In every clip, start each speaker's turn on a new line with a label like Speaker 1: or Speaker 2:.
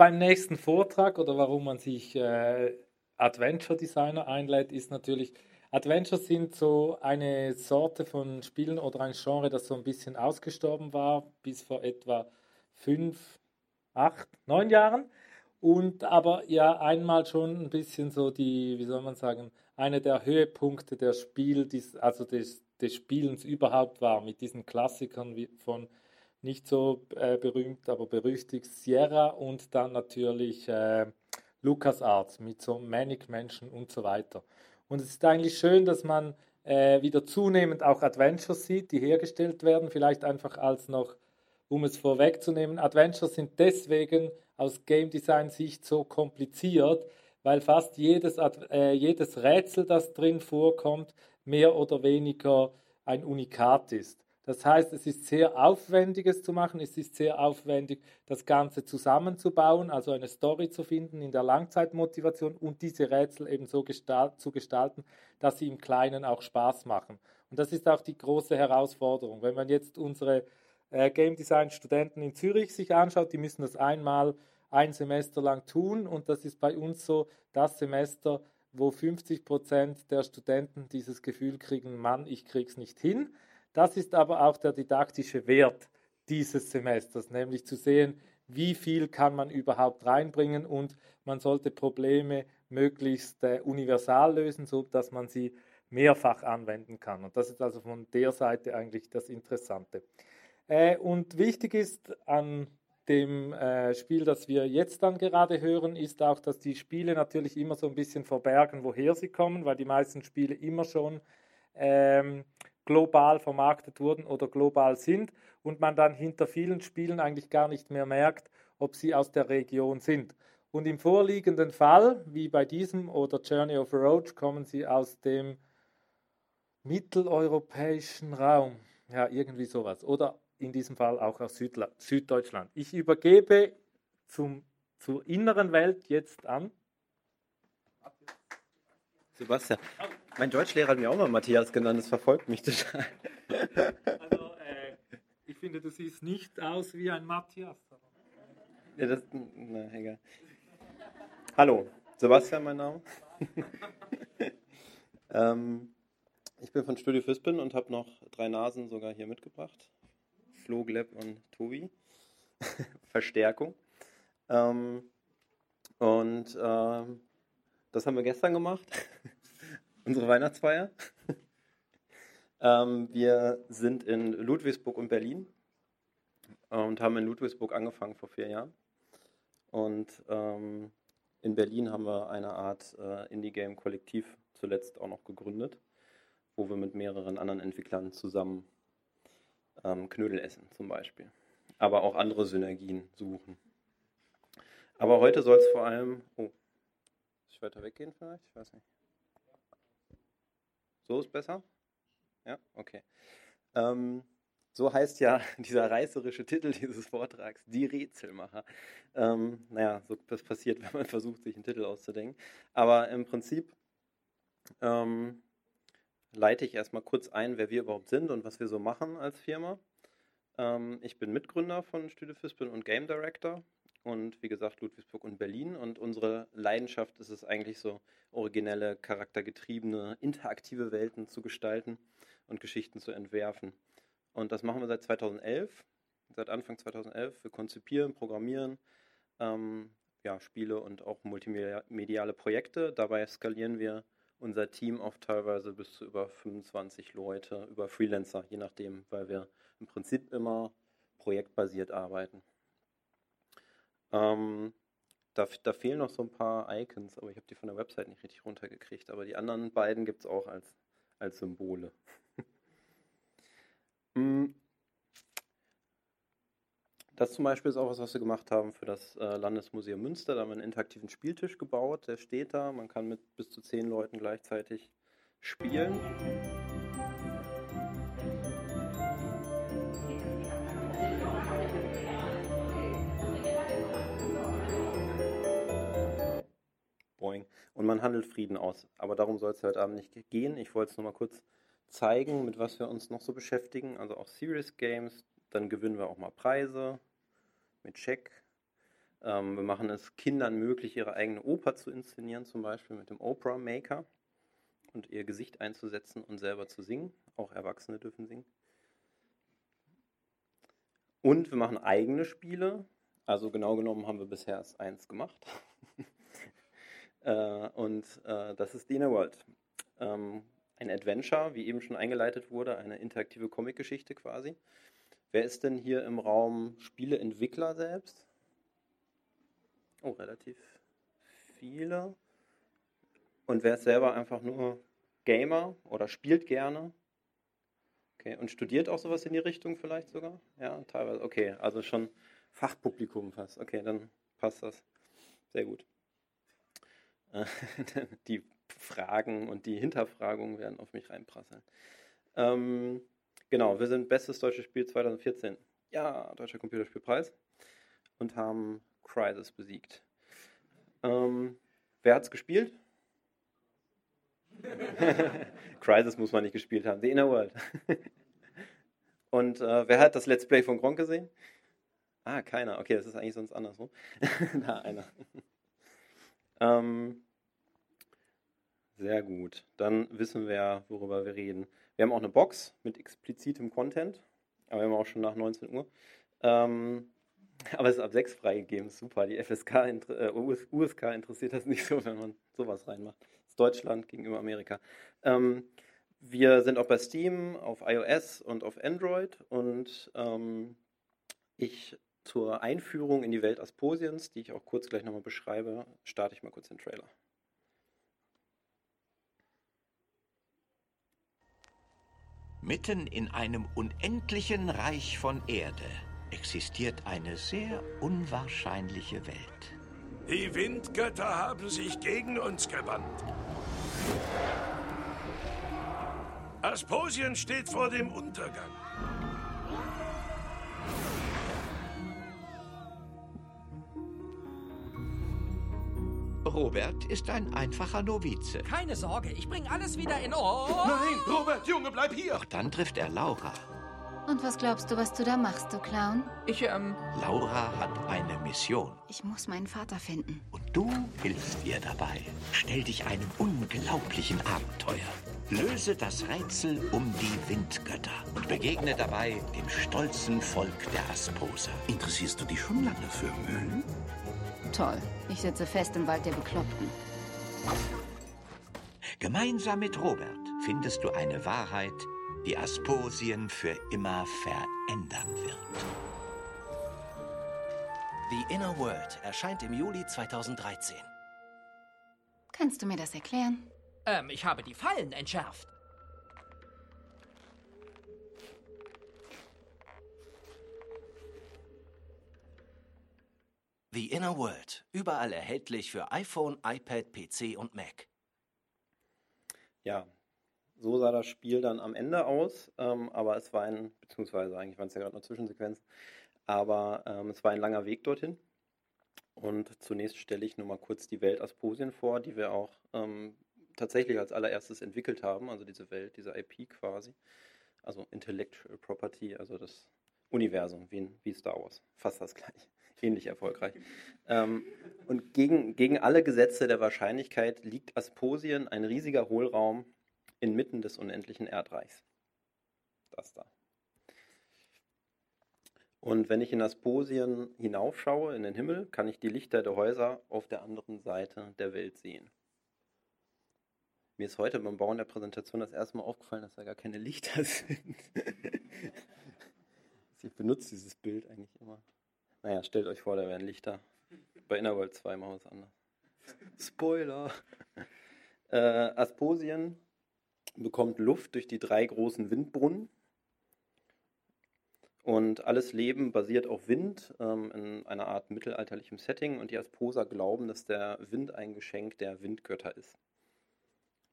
Speaker 1: beim nächsten Vortrag oder warum man sich äh, Adventure Designer einlädt, ist natürlich, Adventures sind so eine Sorte von Spielen oder ein Genre, das so ein bisschen ausgestorben war, bis vor etwa fünf, acht, neun Jahren. Und aber ja einmal schon ein bisschen so die, wie soll man sagen, eine der Höhepunkte der Spiel, also des, des Spielens überhaupt war, mit diesen Klassikern wie von nicht so äh, berühmt, aber berüchtigt Sierra und dann natürlich äh, LucasArts mit so Manic Menschen und so weiter. Und es ist eigentlich schön, dass man äh, wieder zunehmend auch Adventures sieht, die hergestellt werden, vielleicht einfach als noch, um es vorwegzunehmen, Adventures sind deswegen aus Game Design Sicht so kompliziert, weil fast jedes, äh, jedes Rätsel, das drin vorkommt, mehr oder weniger ein Unikat ist. Das heißt, es ist sehr aufwendig, es zu machen. Es ist sehr aufwendig, das Ganze zusammenzubauen, also eine Story zu finden in der Langzeitmotivation und diese Rätsel eben so gestalt, zu gestalten, dass sie im Kleinen auch Spaß machen. Und das ist auch die große Herausforderung. Wenn man jetzt unsere äh, Game Design Studenten in Zürich sich anschaut, die müssen das einmal ein Semester lang tun und das ist bei uns so das Semester, wo 50 Prozent der Studenten dieses Gefühl kriegen, Mann, ich krieg's nicht hin. Das ist aber auch der didaktische Wert dieses Semesters, nämlich zu sehen, wie viel kann man überhaupt reinbringen und man sollte Probleme möglichst äh, universal lösen, sodass man sie mehrfach anwenden kann. Und das ist also von der Seite eigentlich das Interessante. Äh, und wichtig ist an dem äh, Spiel, das wir jetzt dann gerade hören, ist auch, dass die Spiele natürlich immer so ein bisschen verbergen, woher sie kommen, weil die meisten Spiele immer schon ähm, global vermarktet wurden oder global sind und man dann hinter vielen Spielen eigentlich gar nicht mehr merkt, ob sie aus der Region sind. Und im vorliegenden Fall, wie bei diesem oder Journey of a Roach, kommen sie aus dem mitteleuropäischen Raum. Ja, irgendwie sowas. Oder in diesem Fall auch aus Südla Süddeutschland. Ich übergebe zum, zur inneren Welt jetzt an.
Speaker 2: Sebastian. Mein Deutschlehrer hat mir auch mal Matthias genannt, das verfolgt mich total.
Speaker 1: Also, äh, ich finde, du siehst nicht aus wie ein Matthias.
Speaker 2: Ja, das, na, egal. Hallo, Sebastian, mein Name. ähm, ich bin von Studio Füspin und habe noch drei Nasen sogar hier mitgebracht. Flo, Gleb und Tobi. Verstärkung. Ähm, und ähm, das haben wir gestern gemacht unsere Weihnachtsfeier. ähm, wir sind in Ludwigsburg und Berlin und haben in Ludwigsburg angefangen vor vier Jahren. Und ähm, in Berlin haben wir eine Art äh, Indie-Game-Kollektiv zuletzt auch noch gegründet, wo wir mit mehreren anderen Entwicklern zusammen ähm, Knödel essen zum Beispiel. Aber auch andere Synergien suchen. Aber heute soll es vor allem. Oh, weiter weggehen vielleicht? Ich weiß nicht. So ist besser? Ja, okay. Ähm, so heißt ja dieser reißerische Titel dieses Vortrags, die Rätselmacher. Ähm, naja, so das passiert, wenn man versucht, sich einen Titel auszudenken. Aber im Prinzip ähm, leite ich erstmal kurz ein, wer wir überhaupt sind und was wir so machen als Firma. Ähm, ich bin Mitgründer von Studio Fispin und Game Director und wie gesagt Ludwigsburg und Berlin. Und unsere Leidenschaft ist es eigentlich so, originelle, charaktergetriebene, interaktive Welten zu gestalten und Geschichten zu entwerfen. Und das machen wir seit 2011, seit Anfang 2011. Wir konzipieren, programmieren ähm, ja, Spiele und auch multimediale Projekte. Dabei skalieren wir unser Team auf teilweise bis zu über 25 Leute, über Freelancer, je nachdem, weil wir im Prinzip immer projektbasiert arbeiten. Ähm, da, da, fehlen noch so ein paar Icons, aber ich habe die von der Website nicht richtig runtergekriegt. Aber die anderen beiden gibt es auch als, als Symbole. Hm. Das zum Beispiel ist auch was, was wir gemacht haben für das äh, Landesmuseum Münster. Da haben wir einen interaktiven Spieltisch gebaut, der steht da. Man kann mit bis zu zehn Leuten gleichzeitig spielen. Und man handelt Frieden aus. Aber darum soll es heute Abend nicht gehen. Ich wollte es nur mal kurz zeigen, mit was wir uns noch so beschäftigen. Also auch Serious Games. Dann gewinnen wir auch mal Preise mit Check. Ähm, wir machen es Kindern möglich, ihre eigene Oper zu inszenieren, zum Beispiel mit dem Oprah Maker und ihr Gesicht einzusetzen und selber zu singen. Auch Erwachsene dürfen singen. Und wir machen eigene Spiele. Also genau genommen haben wir bisher erst eins gemacht. äh, und äh, das ist Dina World. Ähm, ein Adventure, wie eben schon eingeleitet wurde, eine interaktive Comicgeschichte quasi. Wer ist denn hier im Raum Spieleentwickler selbst? Oh, relativ viele. Und wer ist selber einfach nur Gamer oder spielt gerne? Okay, und studiert auch sowas in die Richtung vielleicht sogar? Ja, teilweise. Okay, also schon Fachpublikum fast. Okay, dann passt das. Sehr gut. die Fragen und die Hinterfragungen werden auf mich reinprasseln. Ähm, genau, wir sind bestes deutsches Spiel 2014. Ja, Deutscher Computerspielpreis. Und haben Crisis besiegt. Ähm, wer es gespielt? Crisis muss man nicht gespielt haben. The Inner World. Und äh, wer hat das Let's Play von Gronk gesehen? Ah, keiner. Okay, das ist eigentlich sonst andersrum. da einer. Ähm, sehr gut. Dann wissen wir, worüber wir reden. Wir haben auch eine Box mit explizitem Content, aber wir haben auch schon nach 19 Uhr. Ähm, aber es ist ab 6 freigegeben. Super. Die FSK, äh, USK interessiert das nicht so, wenn man sowas reinmacht. Das ist Deutschland gegenüber Amerika. Ähm, wir sind auch bei Steam, auf iOS und auf Android. Und ähm, ich zur Einführung in die Welt Asposiens, die ich auch kurz gleich nochmal beschreibe, starte ich mal kurz den Trailer.
Speaker 3: Mitten in einem unendlichen Reich von Erde existiert eine sehr unwahrscheinliche Welt.
Speaker 4: Die Windgötter haben sich gegen uns gewandt. Asposien steht vor dem Untergang.
Speaker 3: Robert ist ein einfacher Novize.
Speaker 5: Keine Sorge, ich bringe alles wieder in Ordnung.
Speaker 4: Nein, Robert, Junge, bleib hier!
Speaker 3: Doch dann trifft er Laura.
Speaker 6: Und was glaubst du, was du da machst, du Clown?
Speaker 5: Ich, ähm...
Speaker 3: Laura hat eine Mission.
Speaker 6: Ich muss meinen Vater finden.
Speaker 3: Und du hilfst ihr dabei. Stell dich einem unglaublichen Abenteuer. Löse das Rätsel um die Windgötter und begegne dabei dem stolzen Volk der Asposa.
Speaker 7: Interessierst du dich schon lange für Müll?
Speaker 6: Toll. Ich sitze fest im Wald der Bekloppten.
Speaker 3: Gemeinsam mit Robert findest du eine Wahrheit, die Asposien für immer verändern wird.
Speaker 8: The Inner World erscheint im Juli 2013.
Speaker 6: Kannst du mir das erklären?
Speaker 5: Ähm, ich habe die Fallen entschärft.
Speaker 8: The Inner World. Überall erhältlich für iPhone, iPad, PC und Mac.
Speaker 2: Ja, so sah das Spiel dann am Ende aus, ähm, aber es war ein, beziehungsweise eigentlich waren es ja gerade noch Zwischensequenzen, aber ähm, es war ein langer Weg dorthin. Und zunächst stelle ich nur mal kurz die Welt Asposien vor, die wir auch ähm, tatsächlich als allererstes entwickelt haben, also diese Welt, diese IP quasi. Also Intellectual Property, also das Universum, wie, wie Star Wars. Fast das gleiche. Ähnlich erfolgreich. Ähm, und gegen, gegen alle Gesetze der Wahrscheinlichkeit liegt Asposien, ein riesiger Hohlraum inmitten des unendlichen Erdreichs. Das da. Und wenn ich in Asposien hinaufschaue, in den Himmel, kann ich die Lichter der Häuser auf der anderen Seite der Welt sehen. Mir ist heute beim Bauen der Präsentation das erste Mal aufgefallen, dass da gar keine Lichter sind. ich benutze dieses Bild eigentlich immer. Naja, stellt euch vor, da wären Lichter. Bei Innerworld 2 machen wir es anders. Spoiler! Äh, Asposien bekommt Luft durch die drei großen Windbrunnen. Und alles Leben basiert auf Wind ähm, in einer Art mittelalterlichem Setting. Und die Asposa glauben, dass der Wind ein Geschenk der Windgötter ist.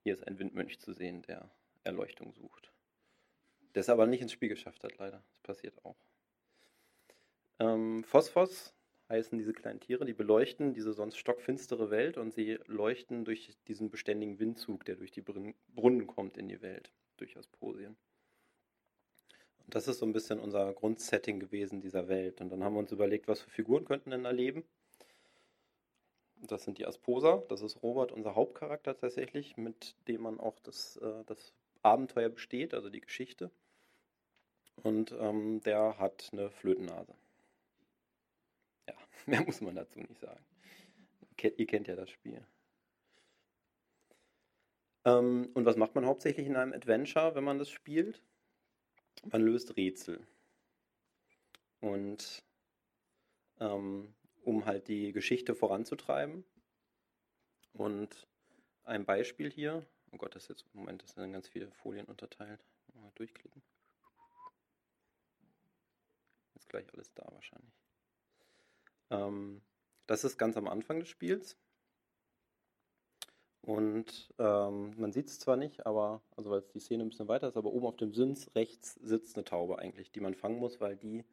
Speaker 2: Hier ist ein Windmönch zu sehen, der Erleuchtung sucht. Der es aber nicht ins Spiel geschafft hat, leider. Das passiert auch. Ähm, Phosphos heißen diese kleinen Tiere, die beleuchten diese sonst stockfinstere Welt und sie leuchten durch diesen beständigen Windzug, der durch die Brunnen kommt in die Welt, durch Asposien. Und das ist so ein bisschen unser Grundsetting gewesen dieser Welt. Und dann haben wir uns überlegt, was für Figuren könnten denn da leben. das sind die Asposa. Das ist Robert, unser Hauptcharakter tatsächlich, mit dem man auch das, äh, das Abenteuer besteht, also die Geschichte. Und ähm, der hat eine Flötennase. Ja, mehr muss man dazu nicht sagen. Ihr kennt ja das Spiel. Ähm, und was macht man hauptsächlich in einem Adventure, wenn man das spielt? Man löst Rätsel. Und ähm, um halt die Geschichte voranzutreiben. Und ein Beispiel hier. Oh Gott, das ist jetzt, Moment, das sind ganz viele Folien unterteilt. Mal durchklicken. Jetzt gleich alles da wahrscheinlich. Ähm, das ist ganz am Anfang des Spiels. Und ähm, man sieht es zwar nicht, aber, also weil die Szene ein bisschen weiter ist, aber oben auf dem Sims rechts sitzt eine Taube eigentlich, die man fangen muss, weil die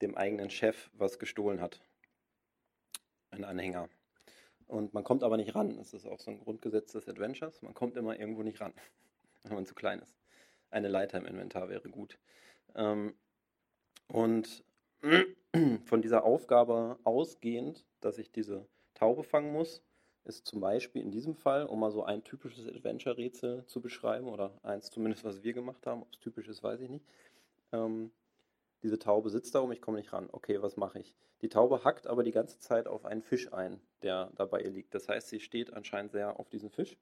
Speaker 2: dem eigenen Chef was gestohlen hat. Ein Anhänger. Und man kommt aber nicht ran. Das ist auch so ein Grundgesetz des Adventures. Man kommt immer irgendwo nicht ran, wenn man zu klein ist. Eine Leiter im Inventar wäre gut. Ähm, und von dieser Aufgabe ausgehend, dass ich diese Taube fangen muss, ist zum Beispiel in diesem Fall, um mal so ein typisches Adventure-Rätsel zu beschreiben, oder eins zumindest, was wir gemacht haben, ob es typisch ist, weiß ich nicht. Ähm, diese Taube sitzt da und ich komme nicht ran. Okay, was mache ich? Die Taube hackt aber die ganze Zeit auf einen Fisch ein, der da bei ihr liegt. Das heißt, sie steht anscheinend sehr auf diesen Fisch.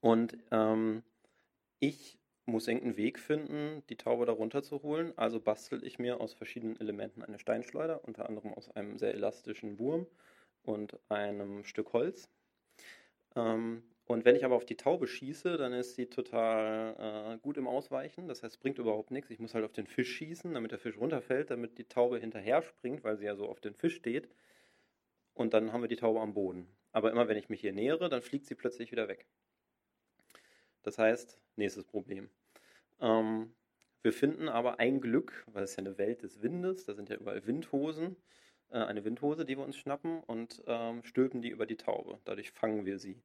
Speaker 2: Und ähm, ich muss irgendeinen Weg finden, die Taube da runterzuholen. Also bastel ich mir aus verschiedenen Elementen eine Steinschleuder, unter anderem aus einem sehr elastischen Wurm und einem Stück Holz. Ähm, und wenn ich aber auf die Taube schieße, dann ist sie total äh, gut im Ausweichen. Das heißt, es bringt überhaupt nichts. Ich muss halt auf den Fisch schießen, damit der Fisch runterfällt, damit die Taube hinterher springt, weil sie ja so auf den Fisch steht. Und dann haben wir die Taube am Boden. Aber immer wenn ich mich hier nähere, dann fliegt sie plötzlich wieder weg. Das heißt, nächstes Problem. Ähm, wir finden aber ein Glück, weil es ja eine Welt des Windes, da sind ja überall Windhosen, äh, eine Windhose, die wir uns schnappen und ähm, stülpen die über die Taube. Dadurch fangen wir sie.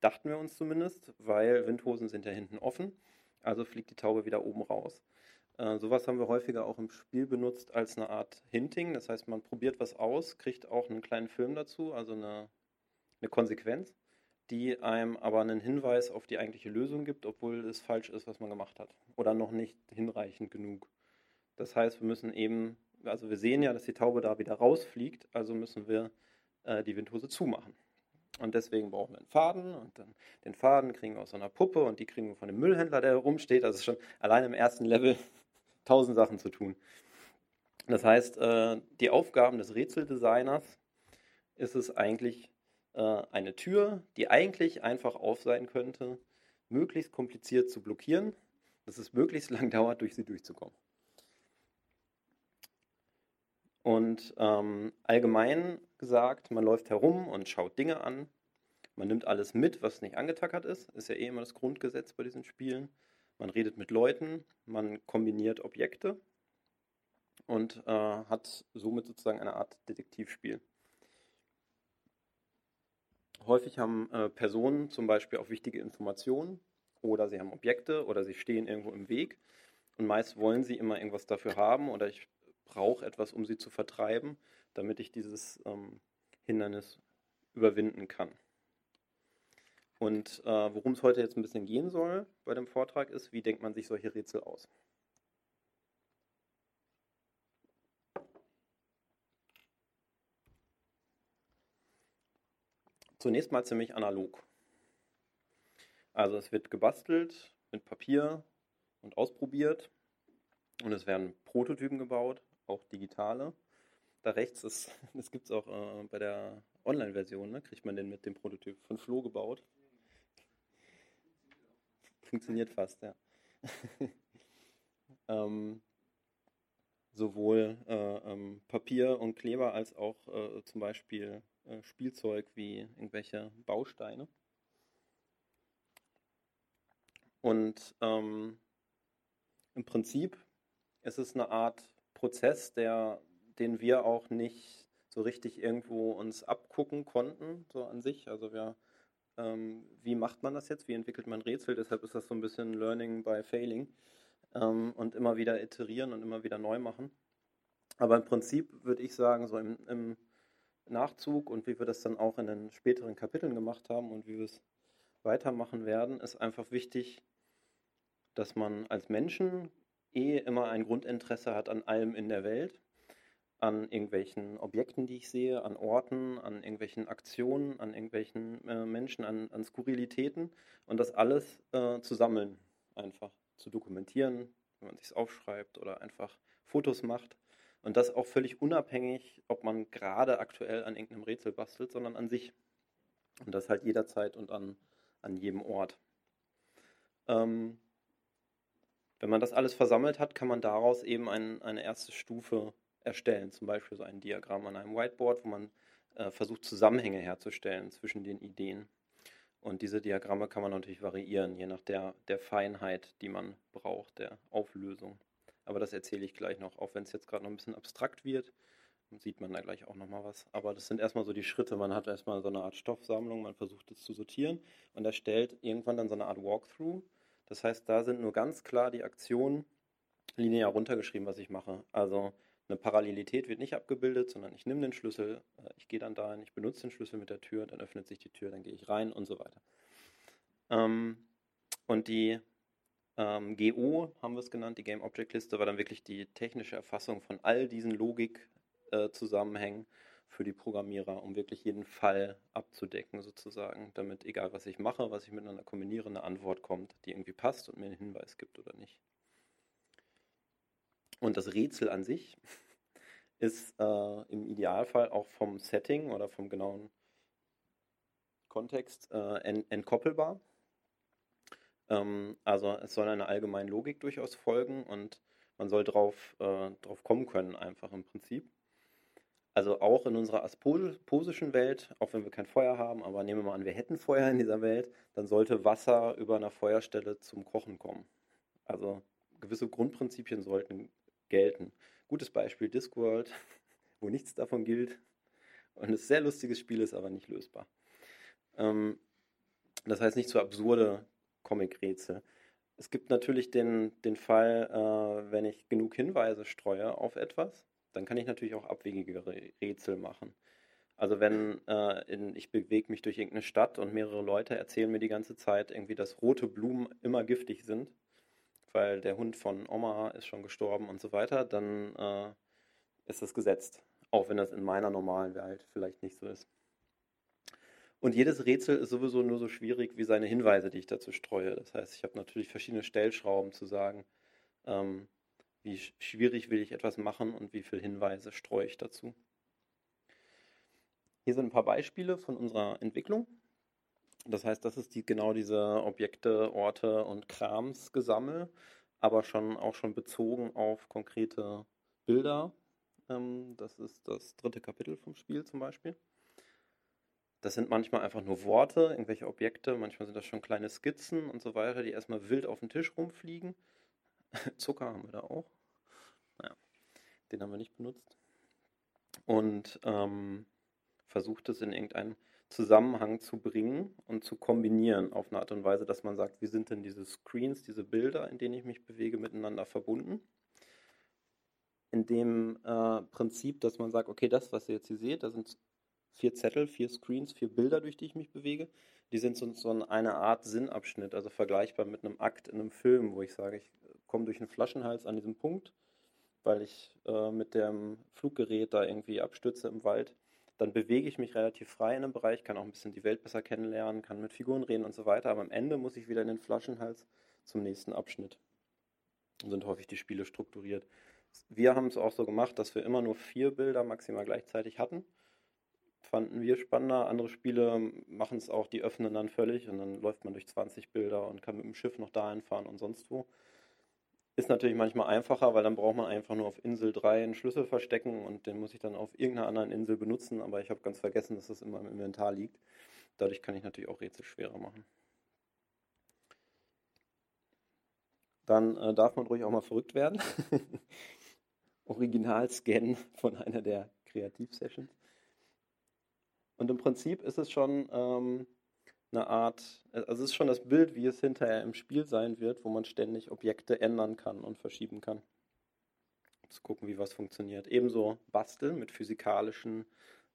Speaker 2: Dachten wir uns zumindest, weil Windhosen sind ja hinten offen, also fliegt die Taube wieder oben raus. Äh, sowas haben wir häufiger auch im Spiel benutzt als eine Art Hinting. Das heißt, man probiert was aus, kriegt auch einen kleinen Film dazu, also eine, eine Konsequenz, die einem aber einen Hinweis auf die eigentliche Lösung gibt, obwohl es falsch ist, was man gemacht hat. Oder noch nicht hinreichend genug. Das heißt, wir müssen eben, also wir sehen ja, dass die Taube da wieder rausfliegt, also müssen wir äh, die Windhose zumachen. Und deswegen brauchen wir einen Faden und dann den Faden kriegen wir aus so einer Puppe und die kriegen wir von dem Müllhändler, der rumsteht. Also schon allein im ersten Level tausend Sachen zu tun. Das heißt, äh, die Aufgaben des Rätseldesigners ist es eigentlich äh, eine Tür, die eigentlich einfach auf sein könnte, möglichst kompliziert zu blockieren, dass es möglichst lang dauert, durch sie durchzukommen. Und ähm, allgemein gesagt, man läuft herum und schaut Dinge an. Man nimmt alles mit, was nicht angetackert ist. Ist ja eh immer das Grundgesetz bei diesen Spielen. Man redet mit Leuten, man kombiniert Objekte und äh, hat somit sozusagen eine Art Detektivspiel. Häufig haben äh, Personen zum Beispiel auch wichtige Informationen oder sie haben Objekte oder sie stehen irgendwo im Weg und meist wollen sie immer irgendwas dafür haben oder ich brauche etwas, um sie zu vertreiben, damit ich dieses ähm, Hindernis überwinden kann. Und äh, worum es heute jetzt ein bisschen gehen soll bei dem Vortrag ist, wie denkt man sich solche Rätsel aus? Zunächst mal ziemlich analog. Also es wird gebastelt mit Papier und ausprobiert und es werden Prototypen gebaut auch digitale. Da rechts, ist, das gibt es auch äh, bei der Online-Version, ne? kriegt man den mit dem Prototyp von Flo gebaut. Funktioniert fast, ja. ähm, sowohl äh, ähm, Papier und Kleber als auch äh, zum Beispiel äh, Spielzeug wie irgendwelche Bausteine. Und ähm, im Prinzip ist es eine Art Prozess, der, den wir auch nicht so richtig irgendwo uns abgucken konnten, so an sich. Also wir, ähm, wie macht man das jetzt? Wie entwickelt man Rätsel? Deshalb ist das so ein bisschen Learning by Failing ähm, und immer wieder iterieren und immer wieder neu machen. Aber im Prinzip würde ich sagen, so im, im Nachzug und wie wir das dann auch in den späteren Kapiteln gemacht haben und wie wir es weitermachen werden, ist einfach wichtig, dass man als Menschen eh immer ein Grundinteresse hat an allem in der Welt, an irgendwelchen Objekten, die ich sehe, an Orten, an irgendwelchen Aktionen, an irgendwelchen äh, Menschen, an, an, Skurrilitäten und das alles äh, zu sammeln, einfach zu dokumentieren, wenn man sich aufschreibt oder einfach Fotos macht. Und das auch völlig unabhängig, ob man gerade aktuell an irgendeinem Rätsel bastelt, sondern an sich. Und das halt jederzeit und an, an jedem Ort. Ähm, wenn man das alles versammelt hat, kann man daraus eben ein, eine erste Stufe erstellen. Zum Beispiel so ein Diagramm an einem Whiteboard, wo man äh, versucht, Zusammenhänge herzustellen zwischen den Ideen. Und diese Diagramme kann man natürlich variieren, je nach der, der Feinheit, die man braucht, der Auflösung. Aber das erzähle ich gleich noch, auch wenn es jetzt gerade noch ein bisschen abstrakt wird, sieht man da gleich auch nochmal was. Aber das sind erstmal so die Schritte. Man hat erstmal so eine Art Stoffsammlung, man versucht es zu sortieren und erstellt irgendwann dann so eine Art Walkthrough. Das heißt, da sind nur ganz klar die Aktionen linear runtergeschrieben, was ich mache. Also eine Parallelität wird nicht abgebildet, sondern ich nehme den Schlüssel, äh, ich gehe dann dahin, ich benutze den Schlüssel mit der Tür, dann öffnet sich die Tür, dann gehe ich rein und so weiter. Ähm, und die ähm, GO haben wir es genannt, die Game Object Liste, war dann wirklich die technische Erfassung von all diesen Logik-Zusammenhängen äh, für die Programmierer, um wirklich jeden Fall abzudecken sozusagen, damit egal was ich mache, was ich miteinander kombiniere, eine Antwort kommt, die irgendwie passt und mir einen Hinweis gibt oder nicht. Und das Rätsel an sich ist äh, im Idealfall auch vom Setting oder vom genauen Kontext äh, ent entkoppelbar. Ähm, also es soll einer allgemeinen Logik durchaus folgen und man soll drauf, äh, drauf kommen können, einfach im Prinzip. Also auch in unserer asposischen Welt, auch wenn wir kein Feuer haben, aber nehmen wir mal an, wir hätten Feuer in dieser Welt, dann sollte Wasser über einer Feuerstelle zum Kochen kommen. Also gewisse Grundprinzipien sollten gelten. Gutes Beispiel Discworld, wo nichts davon gilt und ein sehr lustiges Spiel ist, aber nicht lösbar. Ähm, das heißt nicht so absurde Comic-Rätsel. Es gibt natürlich den, den Fall, äh, wenn ich genug Hinweise streue auf etwas, dann kann ich natürlich auch abwegigere Rätsel machen. Also wenn äh, in, ich bewege mich durch irgendeine Stadt und mehrere Leute erzählen mir die ganze Zeit irgendwie, dass rote Blumen immer giftig sind, weil der Hund von Oma ist schon gestorben und so weiter, dann äh, ist das gesetzt. Auch wenn das in meiner normalen Welt vielleicht nicht so ist. Und jedes Rätsel ist sowieso nur so schwierig wie seine Hinweise, die ich dazu streue. Das heißt, ich habe natürlich verschiedene Stellschrauben zu sagen, ähm, wie schwierig will ich etwas machen und wie viele Hinweise streue ich dazu. Hier sind ein paar Beispiele von unserer Entwicklung. Das heißt, das ist die, genau diese Objekte, Orte und Kramsgesammel, aber schon auch schon bezogen auf konkrete Bilder. Ähm, das ist das dritte Kapitel vom Spiel zum Beispiel. Das sind manchmal einfach nur Worte, irgendwelche Objekte, manchmal sind das schon kleine Skizzen und so weiter, die erstmal wild auf den Tisch rumfliegen. Zucker haben wir da auch. Naja, den haben wir nicht benutzt. Und ähm, versucht es in irgendeinen Zusammenhang zu bringen und zu kombinieren auf eine Art und Weise, dass man sagt, wie sind denn diese Screens, diese Bilder, in denen ich mich bewege, miteinander verbunden. In dem äh, Prinzip, dass man sagt, okay, das, was ihr jetzt hier seht, da sind vier Zettel, vier Screens, vier Bilder, durch die ich mich bewege. Die sind so, so eine Art Sinnabschnitt, also vergleichbar mit einem Akt in einem Film, wo ich sage, ich komme durch einen Flaschenhals an diesem Punkt, weil ich äh, mit dem Fluggerät da irgendwie abstürze im Wald dann bewege ich mich relativ frei in einem Bereich, kann auch ein bisschen die Welt besser kennenlernen, kann mit Figuren reden und so weiter. Aber am Ende muss ich wieder in den Flaschenhals zum nächsten Abschnitt. Und sind häufig die Spiele strukturiert. Wir haben es auch so gemacht, dass wir immer nur vier Bilder maximal gleichzeitig hatten. Fanden wir spannender. Andere Spiele machen es auch, die öffnen dann völlig und dann läuft man durch 20 Bilder und kann mit dem Schiff noch dahin fahren und sonst wo. Ist natürlich manchmal einfacher, weil dann braucht man einfach nur auf Insel 3 einen Schlüssel verstecken und den muss ich dann auf irgendeiner anderen Insel benutzen, aber ich habe ganz vergessen, dass das immer im Inventar liegt. Dadurch kann ich natürlich auch Rätsel schwerer machen. Dann äh, darf man ruhig auch mal verrückt werden. Original scannen von einer der Kreativ-Sessions. Und im Prinzip ist es schon ähm, eine Art, also es ist schon das Bild, wie es hinterher im Spiel sein wird, wo man ständig Objekte ändern kann und verschieben kann. Zu gucken, wie was funktioniert. Ebenso basteln mit physikalischen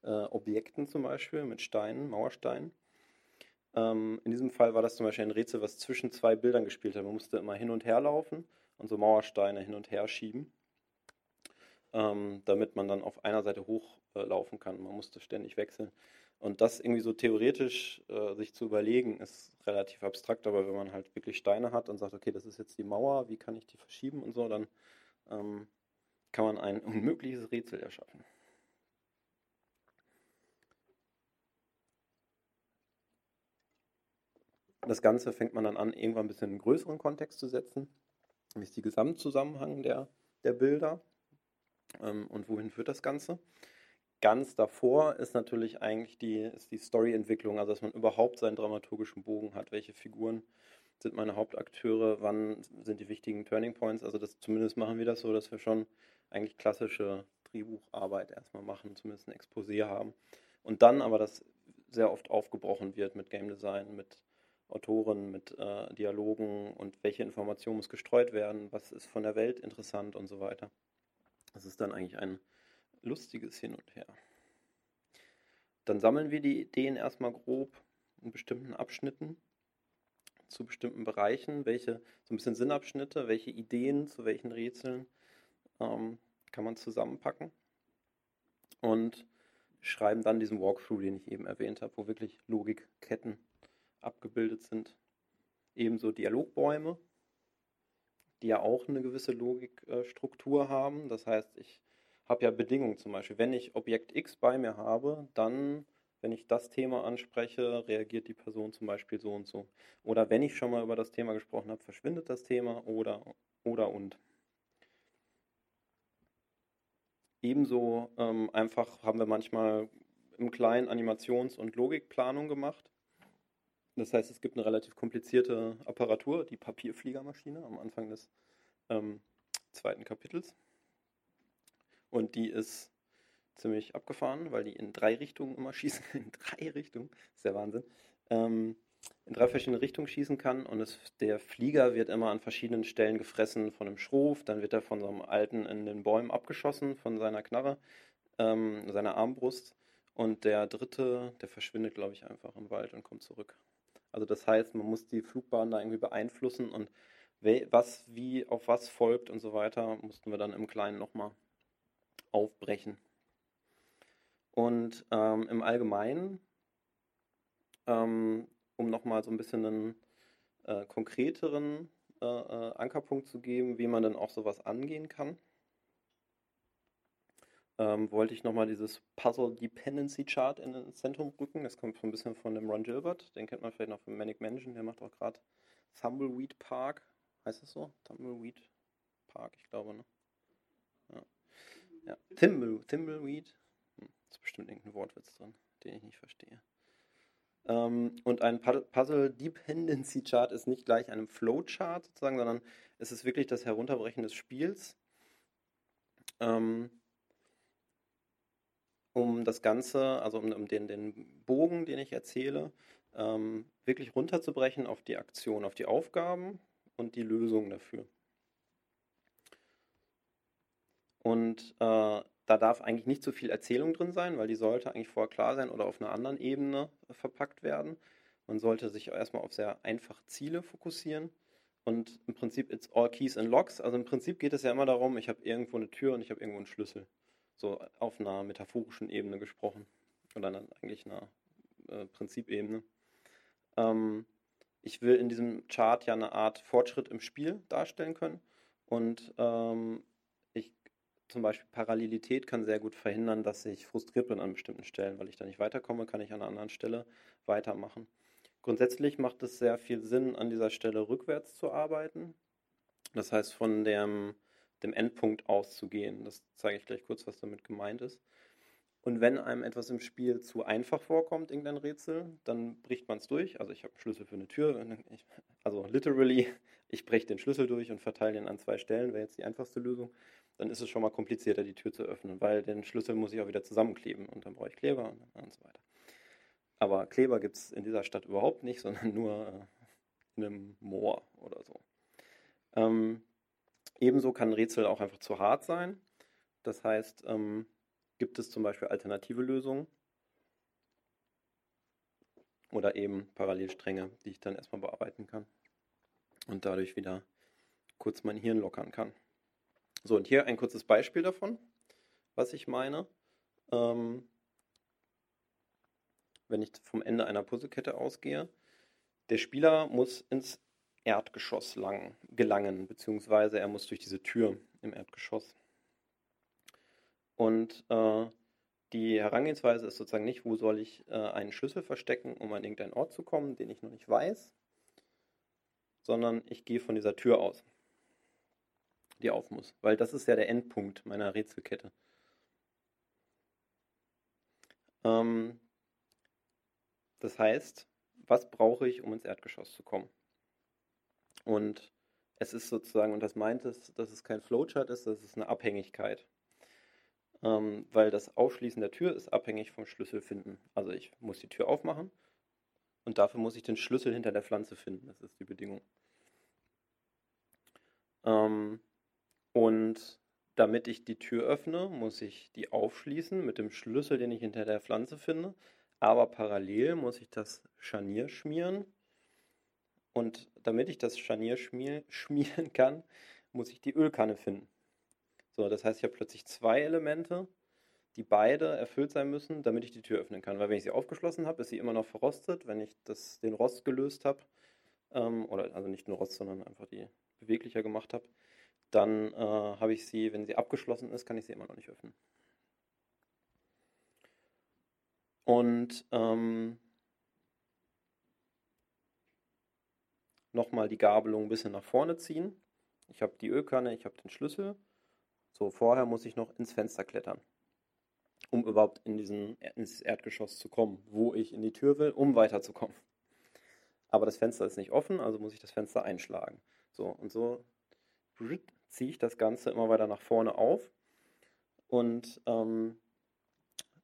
Speaker 2: äh, Objekten zum Beispiel, mit Steinen, Mauersteinen. Ähm, in diesem Fall war das zum Beispiel ein Rätsel, was zwischen zwei Bildern gespielt hat. Man musste immer hin und her laufen und so Mauersteine hin und her schieben, ähm, damit man dann auf einer Seite hochlaufen äh, kann. Man musste ständig wechseln. Und das irgendwie so theoretisch äh, sich zu überlegen, ist relativ abstrakt, aber wenn man halt wirklich Steine hat und sagt, okay, das ist jetzt die Mauer, wie kann ich die verschieben und so, dann ähm, kann man ein unmögliches Rätsel erschaffen. Das Ganze fängt man dann an, irgendwann ein bisschen in einen größeren Kontext zu setzen. Ist die Gesamtzusammenhang der, der Bilder und wohin führt das Ganze? Ganz davor ist natürlich eigentlich die, die Storyentwicklung, also dass man überhaupt seinen dramaturgischen Bogen hat. Welche Figuren sind meine Hauptakteure? Wann sind die wichtigen Turning Points? Also das, zumindest machen wir das so, dass wir schon eigentlich klassische Drehbucharbeit erstmal machen, zumindest ein Exposé haben. Und dann aber das sehr oft aufgebrochen wird mit Game Design, mit Autoren, mit äh, Dialogen und welche Information muss gestreut werden, was ist von der Welt interessant und so weiter. Das ist dann eigentlich ein lustiges Hin und Her. Dann sammeln wir die Ideen erstmal grob in bestimmten Abschnitten zu bestimmten Bereichen, welche so ein bisschen Sinnabschnitte, welche Ideen zu welchen Rätseln ähm, kann man zusammenpacken und schreiben dann diesen Walkthrough, den ich eben erwähnt habe, wo wirklich Logikketten abgebildet sind. Ebenso Dialogbäume, die ja auch eine gewisse Logikstruktur haben. Das heißt, ich habe ja Bedingungen zum Beispiel. Wenn ich Objekt X bei mir habe, dann, wenn ich das Thema anspreche, reagiert die Person zum Beispiel so und so. Oder wenn ich schon mal über das Thema gesprochen habe, verschwindet das Thema oder, oder und. Ebenso ähm, einfach haben wir manchmal im Kleinen Animations- und Logikplanung gemacht. Das heißt, es gibt eine relativ komplizierte Apparatur, die Papierfliegermaschine am Anfang des ähm, zweiten Kapitels. Und die ist ziemlich abgefahren, weil die in drei Richtungen immer schießen. In drei Richtungen, ist der Wahnsinn. Ähm, in drei verschiedene Richtungen schießen kann und es, der Flieger wird immer an verschiedenen Stellen gefressen von einem Schruf, dann wird er von so einem Alten in den Bäumen abgeschossen, von seiner Knarre, ähm, seiner Armbrust und der dritte, der verschwindet, glaube ich, einfach im Wald und kommt zurück. Also das heißt, man muss die Flugbahn da irgendwie beeinflussen und was wie auf was folgt und so weiter, mussten wir dann im Kleinen nochmal aufbrechen. Und ähm, im Allgemeinen, ähm, um nochmal so ein bisschen einen äh, konkreteren äh, äh, Ankerpunkt zu geben, wie man dann auch sowas angehen kann, ähm, wollte ich nochmal dieses Puzzle Dependency Chart in ins Zentrum rücken. Das kommt so ein bisschen von dem Ron Gilbert, den kennt man vielleicht noch von Manic Mansion, der macht auch gerade Tumbleweed Park, heißt das so? Tumbleweed Park, ich glaube, ne? Ja. ja. Thimble, Thimbleweed, hm, ist bestimmt irgendein Wortwitz drin, den ich nicht verstehe. Ähm, und ein Puzzle Dependency Chart ist nicht gleich einem Flowchart sozusagen, sondern es ist wirklich das Herunterbrechen des Spiels. Ähm, um das Ganze, also um, um den, den, Bogen, den ich erzähle, ähm, wirklich runterzubrechen auf die Aktion, auf die Aufgaben und die Lösungen dafür. Und äh, da darf eigentlich nicht so viel Erzählung drin sein, weil die sollte eigentlich vorher klar sein oder auf einer anderen Ebene äh, verpackt werden. Man sollte sich erstmal auf sehr einfache Ziele fokussieren. Und im Prinzip, it's all keys and locks. Also im Prinzip geht es ja immer darum, ich habe irgendwo eine Tür und ich habe irgendwo einen Schlüssel so auf einer metaphorischen Ebene gesprochen oder eigentlich einer äh, Prinzipebene. Ähm, ich will in diesem Chart ja eine Art Fortschritt im Spiel darstellen können und ähm, ich zum Beispiel Parallelität kann sehr gut verhindern, dass ich frustriert bin an bestimmten Stellen, weil ich da nicht weiterkomme, kann ich an einer anderen Stelle weitermachen. Grundsätzlich macht es sehr viel Sinn, an dieser Stelle rückwärts zu arbeiten. Das heißt, von dem dem Endpunkt auszugehen. Das zeige ich gleich kurz, was damit gemeint ist. Und wenn einem etwas im Spiel zu einfach vorkommt, irgendein Rätsel, dann bricht man es durch. Also ich habe Schlüssel für eine Tür. Also literally, ich breche den Schlüssel durch und verteile den an zwei Stellen, wäre jetzt die einfachste Lösung. Dann ist es schon mal komplizierter, die Tür zu öffnen, weil den Schlüssel muss ich auch wieder zusammenkleben und dann brauche ich Kleber und, und so weiter. Aber Kleber gibt es in dieser Stadt überhaupt nicht, sondern nur äh, in einem Moor oder so. Ähm, Ebenso kann ein Rätsel auch einfach zu hart sein. Das heißt, ähm, gibt es zum Beispiel alternative Lösungen oder eben Parallelstränge, die ich dann erstmal bearbeiten kann und dadurch wieder kurz mein Hirn lockern kann. So, und hier ein kurzes Beispiel davon, was ich meine. Ähm, wenn ich vom Ende einer Puzzlekette ausgehe, der Spieler muss ins Erdgeschoss lang, gelangen, beziehungsweise er muss durch diese Tür im Erdgeschoss. Und äh, die Herangehensweise ist sozusagen nicht, wo soll ich äh, einen Schlüssel verstecken, um an irgendeinen Ort zu kommen, den ich noch nicht weiß, sondern ich gehe von dieser Tür aus, die auf muss, weil das ist ja der Endpunkt meiner Rätselkette. Ähm, das heißt, was brauche ich, um ins Erdgeschoss zu kommen? Und es ist sozusagen, und das meint es, dass es kein Flowchart ist, das ist eine Abhängigkeit. Ähm, weil das Aufschließen der Tür ist abhängig vom Schlüssel finden. Also ich muss die Tür aufmachen und dafür muss ich den Schlüssel hinter der Pflanze finden. Das ist die Bedingung. Ähm, und damit ich die Tür öffne, muss ich die aufschließen mit dem Schlüssel, den ich hinter der Pflanze finde. Aber parallel muss ich das Scharnier schmieren. Und damit ich das Scharnier schmier schmieren kann, muss ich die Ölkanne finden. So, das heißt, ich habe plötzlich zwei Elemente, die beide erfüllt sein müssen, damit ich die Tür öffnen kann. Weil wenn ich sie aufgeschlossen habe, ist sie immer noch verrostet. Wenn ich das, den Rost gelöst habe, ähm, oder also nicht nur Rost, sondern einfach die beweglicher gemacht habe, dann äh, habe ich sie, wenn sie abgeschlossen ist, kann ich sie immer noch nicht öffnen. Und ähm, nochmal die Gabelung ein bisschen nach vorne ziehen. Ich habe die Ölkanne, ich habe den Schlüssel. So, vorher muss ich noch ins Fenster klettern, um überhaupt in diesen, ins Erdgeschoss zu kommen, wo ich in die Tür will, um weiterzukommen. Aber das Fenster ist nicht offen, also muss ich das Fenster einschlagen. So, und so ziehe ich das Ganze immer weiter nach vorne auf. Und ähm,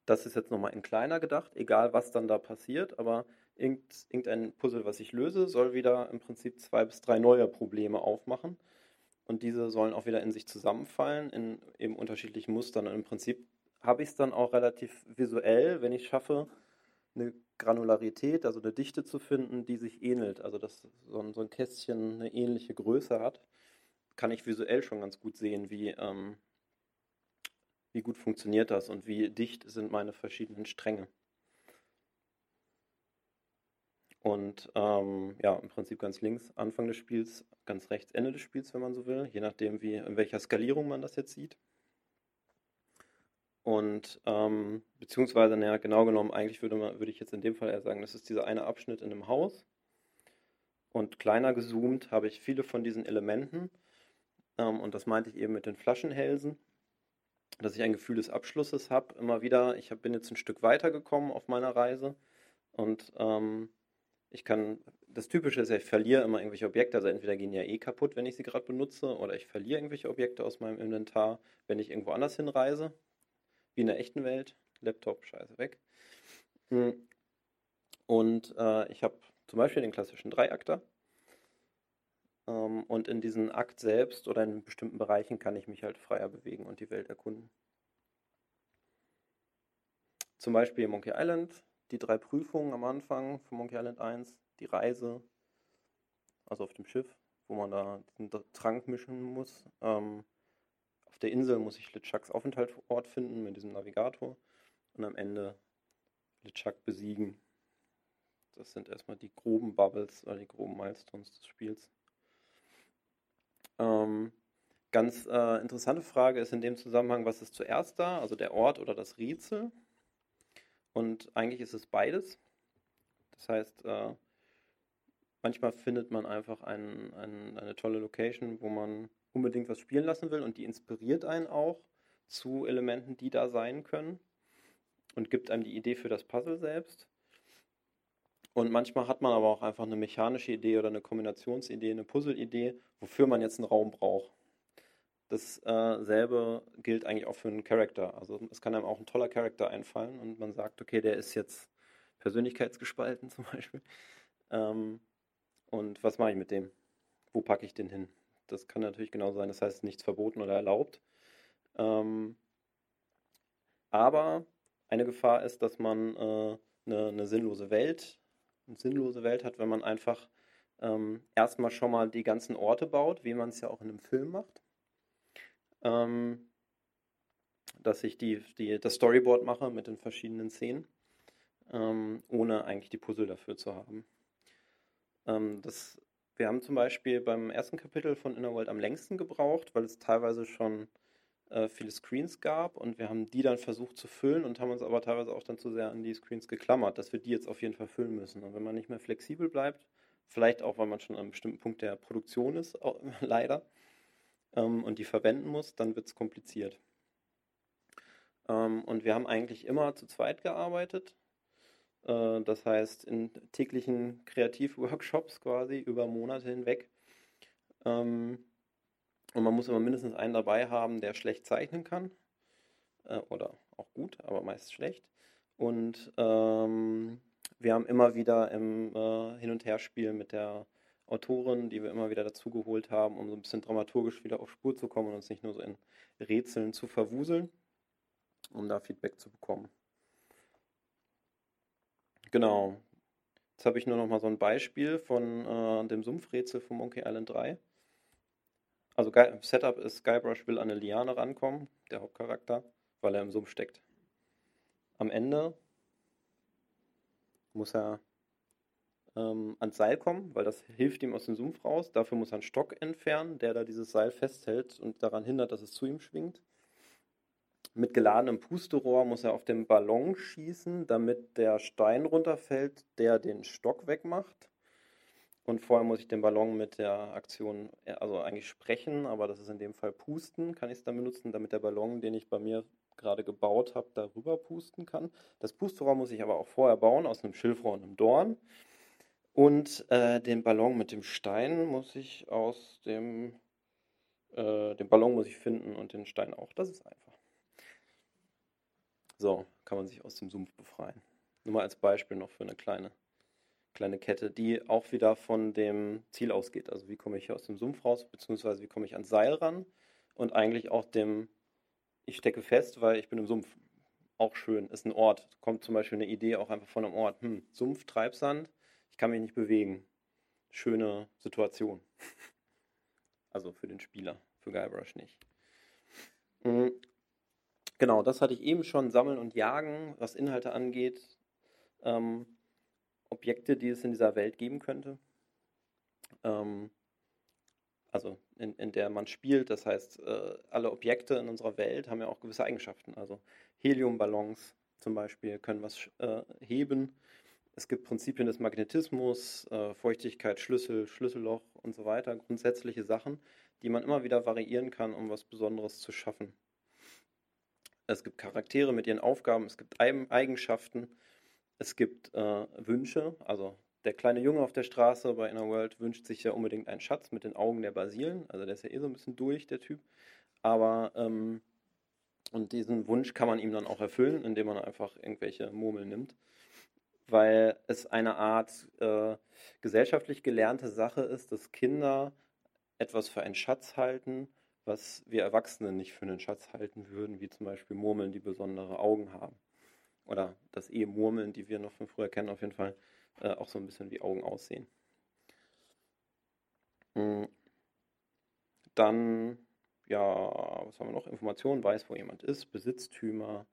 Speaker 2: das ist jetzt nochmal in kleiner gedacht, egal was dann da passiert, aber irgendein Puzzle, was ich löse, soll wieder im Prinzip zwei bis drei neue Probleme aufmachen. Und diese sollen auch wieder in sich zusammenfallen, in eben unterschiedlichen Mustern. Und im Prinzip habe ich es dann auch relativ visuell, wenn ich schaffe, eine Granularität, also eine Dichte zu finden, die sich ähnelt. Also dass so ein, so ein Kästchen eine ähnliche Größe hat, kann ich visuell schon ganz gut sehen, wie, ähm, wie gut funktioniert das und wie dicht sind meine verschiedenen Stränge. Und ähm, ja, im Prinzip ganz links Anfang des Spiels, ganz rechts Ende des Spiels, wenn man so will, je nachdem, wie, in welcher Skalierung man das jetzt sieht. Und ähm, beziehungsweise, naja, genau genommen, eigentlich würde, man, würde ich jetzt in dem Fall eher sagen, das ist dieser eine Abschnitt in einem Haus. Und kleiner gezoomt habe ich viele von diesen Elementen. Ähm, und das meinte ich eben mit den Flaschenhälsen, dass ich ein Gefühl des Abschlusses habe. Immer wieder, ich hab, bin jetzt ein Stück weiter gekommen auf meiner Reise. Und ähm, ich kann, das Typische ist ja, ich verliere immer irgendwelche Objekte, also entweder gehen ja eh kaputt, wenn ich sie gerade benutze, oder ich verliere irgendwelche Objekte aus meinem Inventar, wenn ich irgendwo anders hinreise, wie in der echten Welt. Laptop, scheiße, weg. Hm. Und äh, ich habe zum Beispiel den klassischen Dreiakter. Ähm, und in diesem Akt selbst oder in bestimmten Bereichen kann ich mich halt freier bewegen und die Welt erkunden. Zum Beispiel Monkey Island die drei Prüfungen am Anfang von Monkey Island 1, die Reise, also auf dem Schiff, wo man da den Trank mischen muss. Ähm, auf der Insel muss ich LeChucks Aufenthaltsort finden mit diesem Navigator und am Ende LeChuck besiegen. Das sind erstmal die groben Bubbles oder die groben Milestones des Spiels. Ähm, ganz äh, interessante Frage ist in dem Zusammenhang, was ist zuerst da, also der Ort oder das Rätsel? Und eigentlich ist es beides. Das heißt, äh, manchmal findet man einfach ein, ein, eine tolle Location, wo man unbedingt was spielen lassen will und die inspiriert einen auch zu Elementen, die da sein können und gibt einem die Idee für das Puzzle selbst. Und manchmal hat man aber auch einfach eine mechanische Idee oder eine Kombinationsidee, eine Puzzle-Idee, wofür man jetzt einen Raum braucht. Dasselbe äh, gilt eigentlich auch für einen Charakter. Also es kann einem auch ein toller Charakter einfallen und man sagt, okay, der ist jetzt persönlichkeitsgespalten zum Beispiel. Ähm, und was mache ich mit dem? Wo packe ich den hin? Das kann natürlich genau sein. Das heißt, nichts verboten oder erlaubt. Ähm, aber eine Gefahr ist, dass man äh, eine, eine sinnlose Welt, eine sinnlose Welt hat, wenn man einfach ähm, erstmal schon mal die ganzen Orte baut, wie man es ja auch in einem Film macht. Ähm, dass ich die, die, das Storyboard mache mit den verschiedenen Szenen, ähm, ohne eigentlich die Puzzle dafür zu haben. Ähm, das, wir haben zum Beispiel beim ersten Kapitel von Inner World am längsten gebraucht, weil es teilweise schon äh, viele Screens gab und wir haben die dann versucht zu füllen und haben uns aber teilweise auch dann zu sehr an die Screens geklammert, dass wir die jetzt auf jeden Fall füllen müssen. Und wenn man nicht mehr flexibel bleibt, vielleicht auch, weil man schon an einem bestimmten Punkt der Produktion ist, leider, ähm, und die verwenden muss, dann wird es kompliziert. Ähm, und wir haben eigentlich immer zu zweit gearbeitet. Äh, das heißt, in täglichen Kreativworkshops quasi über Monate hinweg. Ähm, und man muss immer mindestens einen dabei haben, der schlecht zeichnen kann. Äh, oder auch gut, aber meist schlecht. Und ähm, wir haben immer wieder im äh, Hin- und Herspiel mit der Autorin, die wir immer wieder dazugeholt haben, um so ein bisschen dramaturgisch wieder auf Spur zu kommen und uns nicht nur so in Rätseln zu verwuseln, um da Feedback zu bekommen. Genau. Jetzt habe ich nur noch mal so ein Beispiel von äh, dem Sumpfrätsel von Monkey Island 3. Also Setup ist, Guybrush will an eine Liane rankommen, der Hauptcharakter, weil er im Sumpf steckt. Am Ende muss er ähm, ans Seil kommen, weil das hilft ihm aus dem Sumpf raus. Dafür muss er einen Stock entfernen, der da dieses Seil festhält und daran hindert, dass es zu ihm schwingt. Mit geladenem Pusterohr muss er auf den Ballon schießen, damit der Stein runterfällt, der den Stock wegmacht. Und vorher muss ich den Ballon mit der Aktion, äh, also eigentlich sprechen, aber das ist in dem Fall pusten, kann ich es dann benutzen, damit der Ballon, den ich bei mir gerade gebaut habe, darüber pusten kann. Das Pusterohr muss ich aber auch vorher bauen, aus einem Schilfrohr und einem Dorn. Und äh, den Ballon mit dem Stein muss ich aus dem, äh, den Ballon muss ich finden und den Stein auch. Das ist einfach. So kann man sich aus dem Sumpf befreien. Nur mal als Beispiel noch für eine kleine, kleine Kette, die auch wieder von dem Ziel ausgeht. Also wie komme ich hier aus dem Sumpf raus, beziehungsweise wie komme ich ans Seil ran und eigentlich auch dem, ich stecke fest, weil ich bin im Sumpf. Auch schön, ist ein Ort. Kommt zum Beispiel eine Idee auch einfach von einem Ort. Hm, Sumpf, Treibsand, ich kann mich nicht bewegen. Schöne Situation. Also für den Spieler, für Guybrush nicht. Hm, Genau, das hatte ich eben schon, Sammeln und Jagen, was Inhalte angeht. Ähm, Objekte, die es in dieser Welt geben könnte. Ähm, also in, in der man spielt, das heißt, äh, alle Objekte in unserer Welt haben ja auch gewisse Eigenschaften. Also Heliumballons zum Beispiel können was äh, heben. Es gibt Prinzipien des Magnetismus, äh, Feuchtigkeit, Schlüssel, Schlüsselloch und so weiter. Grundsätzliche Sachen, die man immer wieder variieren kann, um was Besonderes zu schaffen. Es gibt Charaktere mit ihren Aufgaben, es gibt Eigenschaften, es gibt äh, Wünsche. Also der kleine Junge auf der Straße bei Inner World wünscht sich ja unbedingt einen Schatz mit den Augen der Basilen. Also der ist ja eh so ein bisschen durch, der Typ. Aber ähm, und diesen Wunsch kann man ihm dann auch erfüllen, indem man einfach irgendwelche Murmeln nimmt. Weil es eine Art äh, gesellschaftlich gelernte Sache ist, dass Kinder etwas für einen Schatz halten was wir Erwachsene nicht für einen Schatz halten würden, wie zum Beispiel Murmeln, die besondere Augen haben. Oder dass eh Murmeln, die wir noch von früher kennen, auf jeden Fall äh, auch so ein bisschen wie Augen aussehen. Hm. Dann, ja, was haben wir noch? Informationen, weiß, wo jemand ist, Besitztümer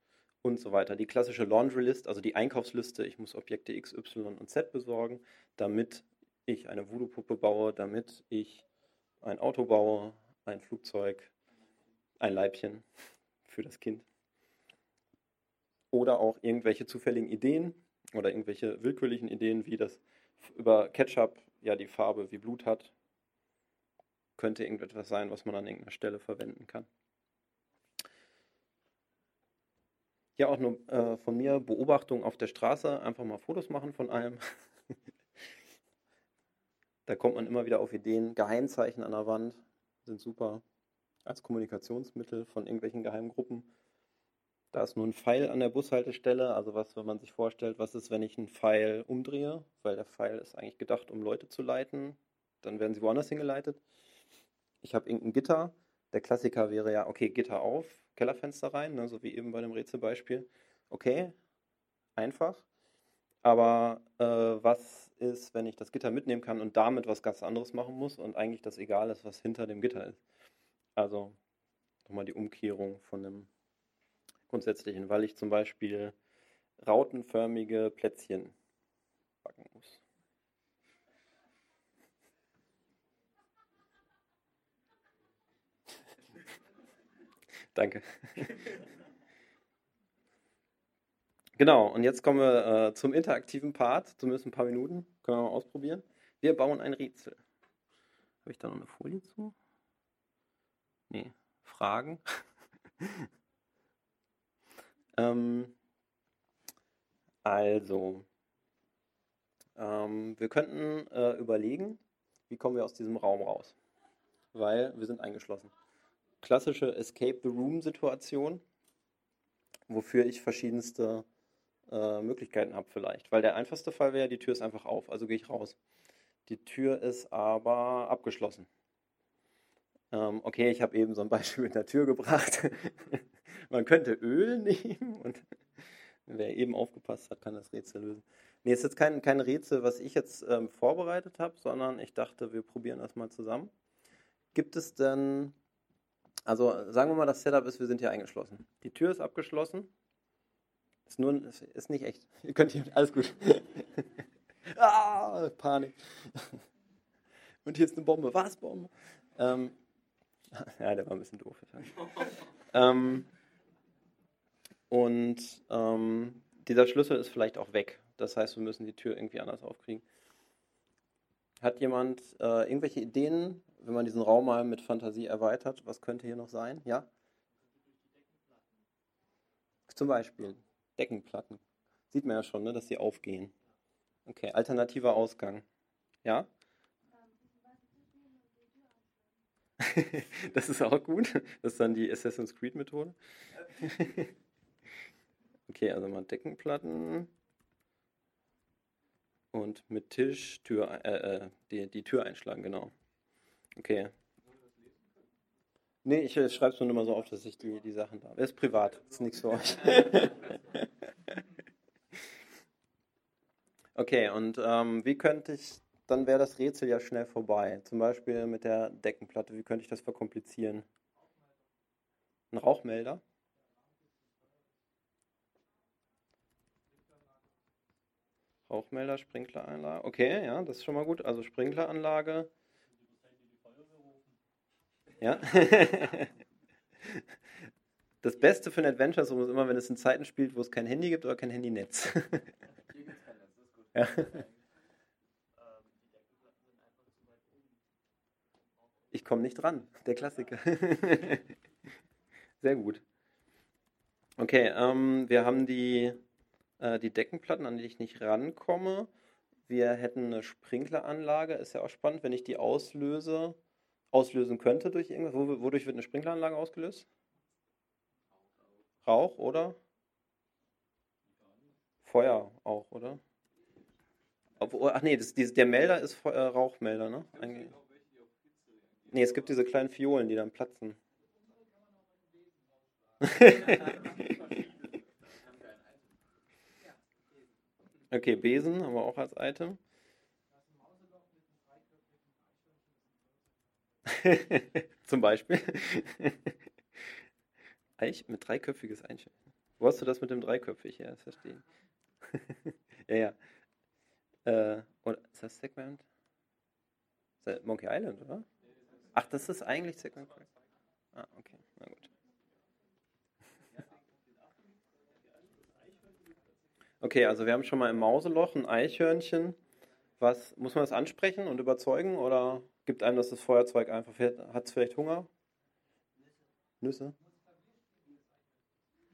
Speaker 2: und so weiter. Die klassische Laundry List, also die Einkaufsliste, ich muss Objekte X, Y und Z besorgen, damit ich eine Voodoo-Puppe baue, damit ich ein Auto baue, ein Flugzeug, ein Leibchen für das Kind. Oder auch irgendwelche zufälligen Ideen oder irgendwelche willkürlichen Ideen, wie das über Ketchup ja die Farbe wie Blut hat. Könnte irgendetwas sein, was man an irgendeiner Stelle verwenden kann. Ja, auch nur äh, von mir Beobachtung auf der Straße, einfach mal Fotos machen von allem. da kommt man immer wieder auf Ideen, Geheimzeichen an der Wand, sind super als Kommunikationsmittel von irgendwelchen Geheimgruppen. Da ist nur ein Pfeil an der Bushaltestelle, also was, wenn man sich vorstellt, was ist, wenn ich einen Pfeil umdrehe, weil der Pfeil ist eigentlich gedacht, um Leute zu leiten, dann werden sie woanders hingeleitet. Ich habe irgendein Gitter. Der Klassiker wäre ja, okay, Gitter auf, Kellerfenster rein, ne, so wie eben bei dem Rätselbeispiel. Okay, einfach. Aber äh, was ist, wenn ich das Gitter mitnehmen kann und damit was ganz anderes machen muss und eigentlich das egal ist, was hinter dem Gitter ist? Also nochmal die Umkehrung von dem grundsätzlichen, weil ich zum Beispiel rautenförmige Plätzchen backen muss. Danke. Genau, und jetzt kommen wir äh, zum interaktiven Part, zumindest ein paar Minuten. Können wir mal ausprobieren. Wir bauen ein Rätsel. Habe ich da noch eine Folie zu? Nee. Fragen? ähm, also, ähm, wir könnten äh, überlegen, wie kommen wir aus diesem Raum raus? Weil wir sind eingeschlossen. Klassische Escape the Room-Situation, wofür ich verschiedenste äh, Möglichkeiten habe vielleicht. Weil der einfachste Fall wäre, die Tür ist einfach auf, also gehe ich raus. Die Tür ist aber abgeschlossen. Ähm, okay, ich habe eben so ein Beispiel mit der Tür gebracht. Man könnte Öl nehmen und wer eben aufgepasst hat, kann das Rätsel lösen. Nee, ist jetzt kein, kein Rätsel, was ich jetzt ähm, vorbereitet habe, sondern ich dachte, wir probieren das mal zusammen. Gibt es denn, also sagen wir mal, das Setup ist, wir sind hier eingeschlossen. Die Tür ist abgeschlossen. Ist, nur, ist nicht echt. Ihr könnt hier, alles gut. ah, Panik. Und hier ist eine Bombe. Was, Bombe? Ähm, ja, der war ein bisschen doof. ähm, und ähm, dieser Schlüssel ist vielleicht auch weg. Das heißt, wir müssen die Tür irgendwie anders aufkriegen. Hat jemand äh, irgendwelche Ideen, wenn man diesen Raum mal mit Fantasie erweitert? Was könnte hier noch sein? Ja? Zum Beispiel Deckenplatten. Sieht man ja schon, ne, dass sie aufgehen. Okay, alternativer Ausgang. Ja? das ist auch gut. Das ist dann die Assassin's Creed Methode. okay, also mal Deckenplatten. Und mit Tisch Tür, äh, äh, die, die Tür einschlagen, genau. Okay. Nee, ich, ich schreibe es nur immer so auf, dass ich die, die Sachen da habe. ist privat, ist nichts für euch. okay, und ähm, wie könnte ich dann wäre das Rätsel ja schnell vorbei. Zum Beispiel mit der Deckenplatte. Wie könnte ich das verkomplizieren? Ein Rauchmelder? Rauchmelder, Sprinkleranlage. Okay, ja, das ist schon mal gut. Also Sprinkleranlage. Ja. Das Beste für ein Adventure ist immer, wenn es in Zeiten spielt, wo es kein Handy gibt oder kein Handynetz. ja. Ich komme nicht dran. Der Klassiker. Sehr gut. Okay, ähm, wir haben die, äh, die Deckenplatten, an die ich nicht rankomme. Wir hätten eine Sprinkleranlage, ist ja auch spannend, wenn ich die auslöse, auslösen könnte durch irgendwas. Wodurch wird eine Sprinkleranlage ausgelöst? Rauch, oder? Feuer auch, oder? Ach nee, das, der Melder ist äh, Rauchmelder, ne? Eigentlich. Nee, es gibt diese kleinen Fiolen, die dann platzen. okay, Besen haben wir auch als Item. Zum Beispiel. Eich mit dreiköpfiges Einschalten. Wo hast du das mit dem dreiköpfig? Ja, das verstehe ich. ja, ja. Äh, und ist das Segment? Monkey Island, oder? Ach, das ist eigentlich Crack. Ah, okay, na gut. Okay, also wir haben schon mal im Mauseloch ein Eichhörnchen. Was, muss man das ansprechen und überzeugen oder gibt einem das das Feuerzeug einfach? Hat es vielleicht Hunger? Nüsse?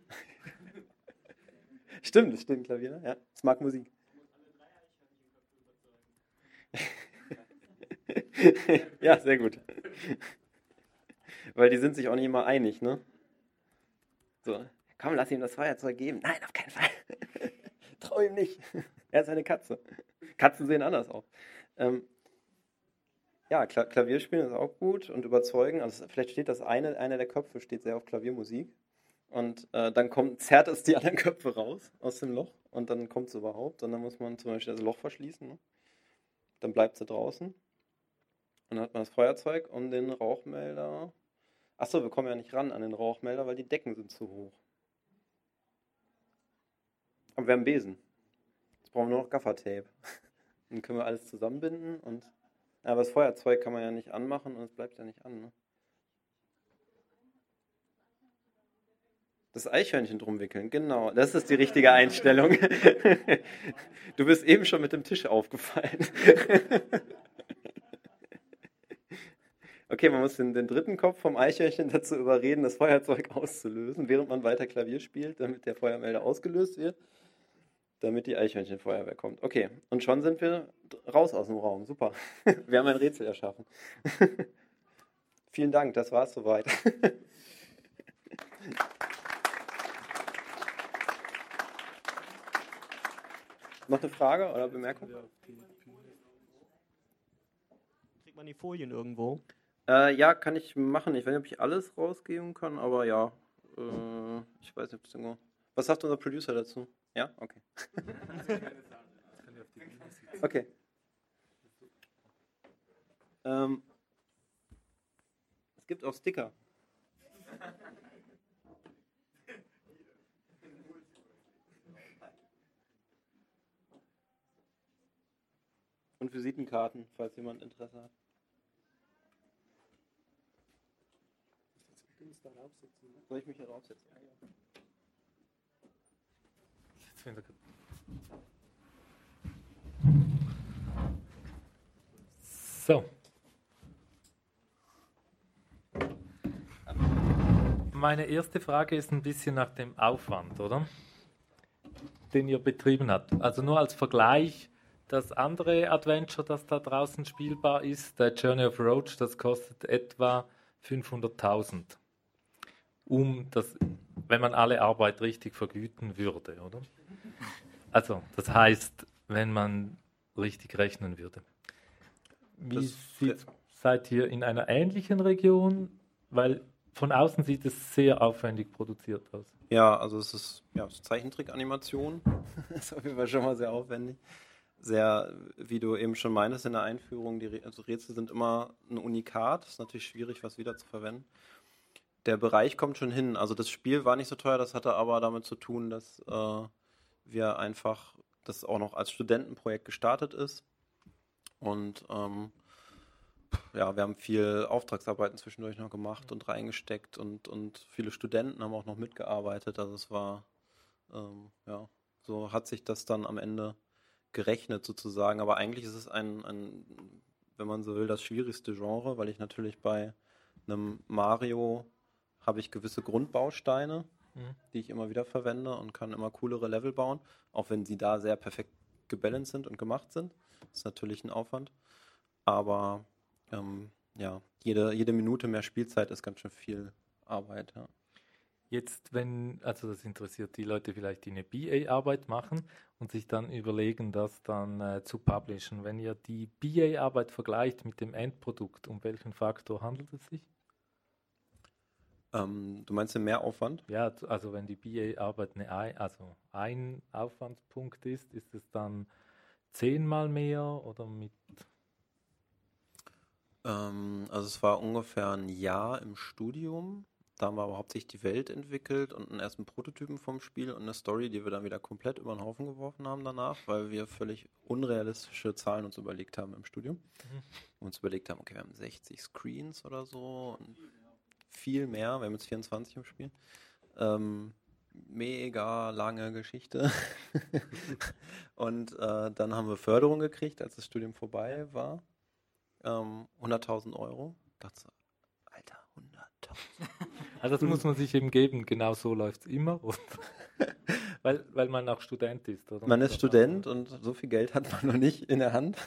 Speaker 2: stimmt, das steht Klavier, ne? ja. Es mag Musik. ja, sehr gut. Weil die sind sich auch nicht immer einig, ne? So, komm, lass ihm das Feuerzeug geben. Nein, auf keinen Fall. Trau ihm nicht. Er ist eine Katze. Katzen sehen anders aus. Ähm, ja, Klavierspielen ist auch gut und überzeugen. Also vielleicht steht das eine, einer der Köpfe steht sehr auf Klaviermusik. Und äh, dann kommt, zerrt es die anderen Köpfe raus aus dem Loch und dann kommt es überhaupt. Und dann muss man zum Beispiel das Loch verschließen. Ne? Dann bleibt sie draußen. Und dann hat man das Feuerzeug und den Rauchmelder. Achso, wir kommen ja nicht ran an den Rauchmelder, weil die Decken sind zu hoch. Aber wir haben Besen. Jetzt brauchen wir nur noch Gaffertape. Dann können wir alles zusammenbinden und. Aber das Feuerzeug kann man ja nicht anmachen und es bleibt ja nicht an. Ne? Das Eichhörnchen drum wickeln, genau. Das ist die richtige Einstellung. Du bist eben schon mit dem Tisch aufgefallen. Okay, man muss den, den dritten Kopf vom Eichhörnchen dazu überreden, das Feuerzeug auszulösen, während man weiter Klavier spielt, damit der Feuermelder ausgelöst wird, damit die Eichhörnchenfeuerwehr kommt. Okay, und schon sind wir raus aus dem Raum. Super. Wir haben ein Rätsel erschaffen. Vielen Dank, das war's soweit. Noch eine Frage oder Bemerkung?
Speaker 9: Kriegt man die Folien irgendwo?
Speaker 2: Äh, ja, kann ich machen. Ich weiß nicht, ob ich alles rausgeben kann, aber ja. Äh, ich weiß nicht, ob es irgendwo. Was sagt unser Producer dazu? Ja? Okay. okay. Ähm, es gibt auch Sticker. Und Visitenkarten, falls jemand Interesse hat. Soll ich mich hier draufsetzen?
Speaker 1: So. Meine erste Frage ist ein bisschen nach dem Aufwand, oder? Den ihr betrieben habt. Also nur als Vergleich, das andere Adventure, das da draußen spielbar ist, der Journey of Roach, das kostet etwa 500.000. Um das, wenn man alle Arbeit richtig vergüten würde, oder? Also, das heißt, wenn man richtig rechnen würde. Wie
Speaker 2: Das-
Speaker 1: sieht, seid ihr in einer ähnlichen Region? Weil von außen sieht es sehr aufwendig produziert aus.
Speaker 2: Ja, also es ist ja, es ist Zeichentrick-Animation. ist auf jeden Fall schon mal sehr aufwendig. Sehr, wie du eben schon meintest in der Einführung, die also Rätsel sind immer ein Unikat. Ist natürlich schwierig, was wieder zu verwenden. Der Bereich kommt schon hin. Also das Spiel war nicht so teuer, das hatte aber damit zu tun, dass äh, wir einfach, das auch noch als Studentenprojekt gestartet ist. Und ähm, ja, wir haben viel Auftragsarbeiten zwischendurch noch gemacht und reingesteckt und, und viele Studenten haben auch noch mitgearbeitet. Also es war, ähm, ja, so hat sich das dann am Ende gerechnet sozusagen. Aber eigentlich ist es ein, ein, wenn man so will, das schwierigste Genre, weil ich natürlich bei einem Mario habe ich gewisse Grundbausteine, Die ich immer wieder verwende und kann immer coolere Level bauen, auch wenn sie da sehr perfekt gebalanced sind und gemacht sind. Das ist natürlich ein Aufwand. Aber ähm, ja, jede, jede Minute mehr Spielzeit ist ganz schön viel Arbeit. Ja.
Speaker 1: Jetzt, wenn, also das interessiert die Leute vielleicht, die eine BA-Arbeit machen und sich dann überlegen, das dann äh, zu publishen. Wenn ihr die BA-Arbeit vergleicht mit dem Endprodukt, um welchen Faktor handelt es sich?
Speaker 2: Ähm, du meinst den Mehraufwand?
Speaker 1: Ja, also wenn die BA-Arbeit also ein Aufwandspunkt ist, ist es dann zehnmal mehr oder mit
Speaker 2: Ähm, also es war ungefähr ein Jahr im Studium. Da haben wir aber hauptsächlich die Welt entwickelt und einen ersten Prototypen vom Spiel und eine Story, die wir dann wieder komplett über den Haufen geworfen haben danach, weil wir völlig unrealistische Zahlen uns überlegt haben im Studium. Und uns überlegt haben, okay, wir haben 60 Screens oder so und viel mehr. Wir haben jetzt 24 im Spiel. Ähm, mega lange Geschichte. und äh, dann haben wir Förderung gekriegt, als das Studium vorbei war. Ähm, 100.000 Euro. Dachte so, Alter, 100.000.
Speaker 1: Also das muss man sich eben geben, genau so läuft es immer. Weil, weil man auch Student ist, oder?
Speaker 2: Man ist Student und so viel Geld hat man noch nicht in der Hand.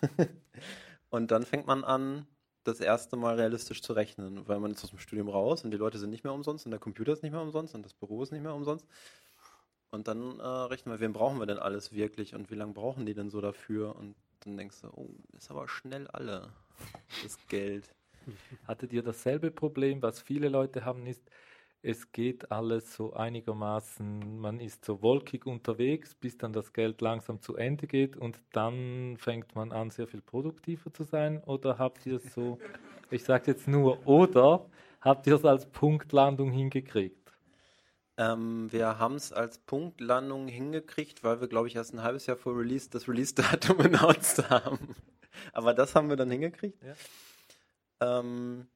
Speaker 2: Und dann fängt man an, das erste Mal realistisch zu rechnen, weil man ist aus dem Studium raus und die Leute sind nicht mehr umsonst und der Computer ist nicht mehr umsonst und das Büro ist nicht mehr umsonst. Und dann äh, rechnen wir, wen brauchen wir denn alles wirklich und wie lange brauchen die denn so dafür? Und dann denkst du, oh, ist aber schnell alle, das Geld.
Speaker 1: Hattet ihr dasselbe Problem, was viele Leute haben, ist, es geht alles so einigermaßen, man ist so wolkig unterwegs, bis dann das Geld langsam zu Ende geht und dann fängt man an, sehr viel produktiver zu sein? Oder habt ihr es so, ich sage jetzt nur, oder habt ihr es als Punktlandung hingekriegt?
Speaker 2: Ähm, wir haben es als Punktlandung hingekriegt, weil wir, glaube ich, erst ein halbes Jahr vor Release das Release-Datum announced haben. Aber das haben wir dann hingekriegt. Ja. Ähm,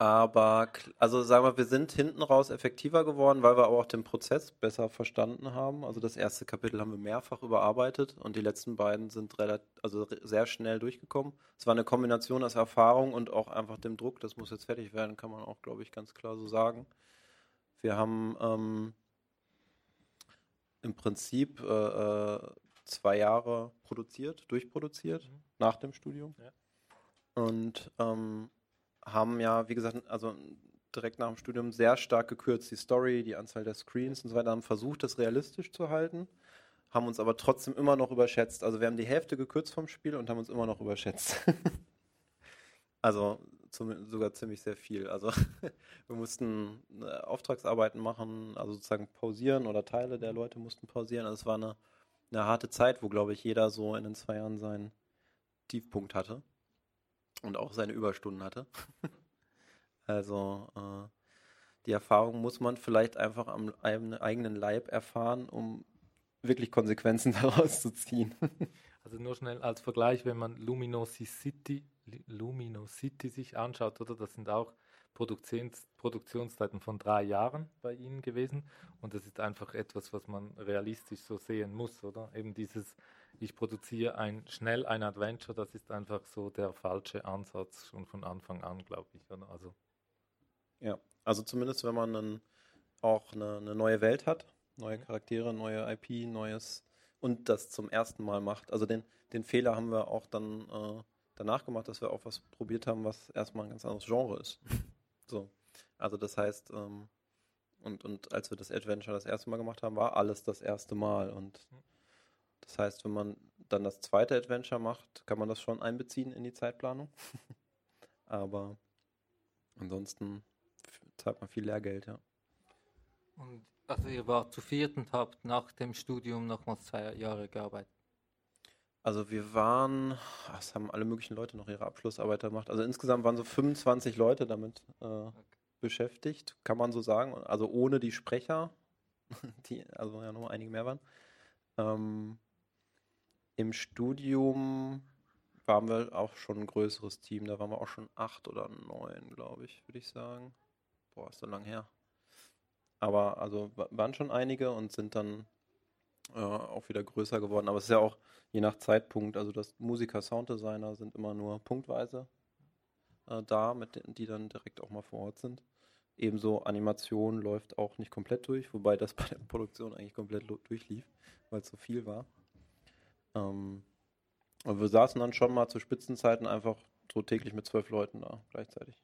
Speaker 2: aber, also sagen wir, wir sind hinten raus effektiver geworden, weil wir aber auch den Prozess besser verstanden haben. Also das erste Kapitel haben wir mehrfach überarbeitet und die letzten beiden sind relativ, also sehr schnell durchgekommen. Es war eine Kombination aus Erfahrung und auch einfach dem Druck. Das muss jetzt fertig werden, kann man auch, glaube ich, ganz klar so sagen. Wir haben ähm, im Prinzip äh, äh zwei Jahre produziert, durchproduziert mhm. nach dem Studium. Ja. Und ähm, haben ja, wie gesagt, also direkt nach dem Studium sehr stark gekürzt. Die Story, die Anzahl der Screens und so weiter, haben versucht, das realistisch zu halten, haben uns aber trotzdem immer noch überschätzt. Also wir haben die Hälfte gekürzt vom Spiel und haben uns immer noch überschätzt. also zum, sogar ziemlich sehr viel. Also wir mussten äh, Auftragsarbeiten machen, also sozusagen pausieren oder Teile der Leute mussten pausieren. Also es war eine, eine harte Zeit, wo, glaube ich, jeder so in den zwei Jahren seinen Tiefpunkt hatte und auch seine Überstunden hatte. also äh, die Erfahrung muss man vielleicht einfach am eigenen Leib erfahren, um wirklich Konsequenzen daraus zu ziehen.
Speaker 1: also nur schnell als Vergleich, wenn man Luminosity, Luminosity sich anschaut, oder das sind auch Produktions, Produktionszeiten von drei Jahren bei Ihnen gewesen und das ist einfach etwas, was man realistisch so sehen muss, oder? Eben dieses ich produziere ein, schnell ein Adventure, das ist einfach so der falsche Ansatz schon von Anfang an, glaube ich. Also.
Speaker 2: Ja, also zumindest wenn man dann auch eine, eine neue Welt hat, neue Charaktere, neue IP, neues und das zum ersten Mal macht. Also den, den Fehler haben wir auch dann äh, danach gemacht, dass wir auch was probiert haben, was erstmal ein ganz anderes Genre ist. so. Also das heißt, ähm, und, und als wir das Adventure das erste Mal gemacht haben, war alles das erste Mal. Und mhm. Das heißt, wenn man dann das zweite Adventure macht, kann man das schon einbeziehen in die Zeitplanung. Aber ansonsten zahlt man viel Lehrgeld, ja.
Speaker 1: Und also ihr wart zu viert und habt nach dem Studium nochmals zwei Jahre gearbeitet?
Speaker 2: Also wir waren, es haben alle möglichen Leute noch ihre Abschlussarbeit gemacht. Also insgesamt waren so 25 Leute damit äh, okay. beschäftigt, kann man so sagen. Also ohne die Sprecher, die also ja noch einige mehr waren. Ähm, im Studium waren wir auch schon ein größeres Team. Da waren wir auch schon acht oder neun, glaube ich, würde ich sagen. Boah, ist so lang her. Aber also waren schon einige und sind dann äh, auch wieder größer geworden. Aber es ist ja auch je nach Zeitpunkt, also das Musiker, Sounddesigner sind immer nur punktweise äh, da, mit denen, die dann direkt auch mal vor Ort sind. Ebenso Animation läuft auch nicht komplett durch, wobei das bei der Produktion eigentlich komplett durchlief, weil es so viel war. Ähm, und wir saßen dann schon mal zu Spitzenzeiten einfach so täglich mit zwölf Leuten da gleichzeitig.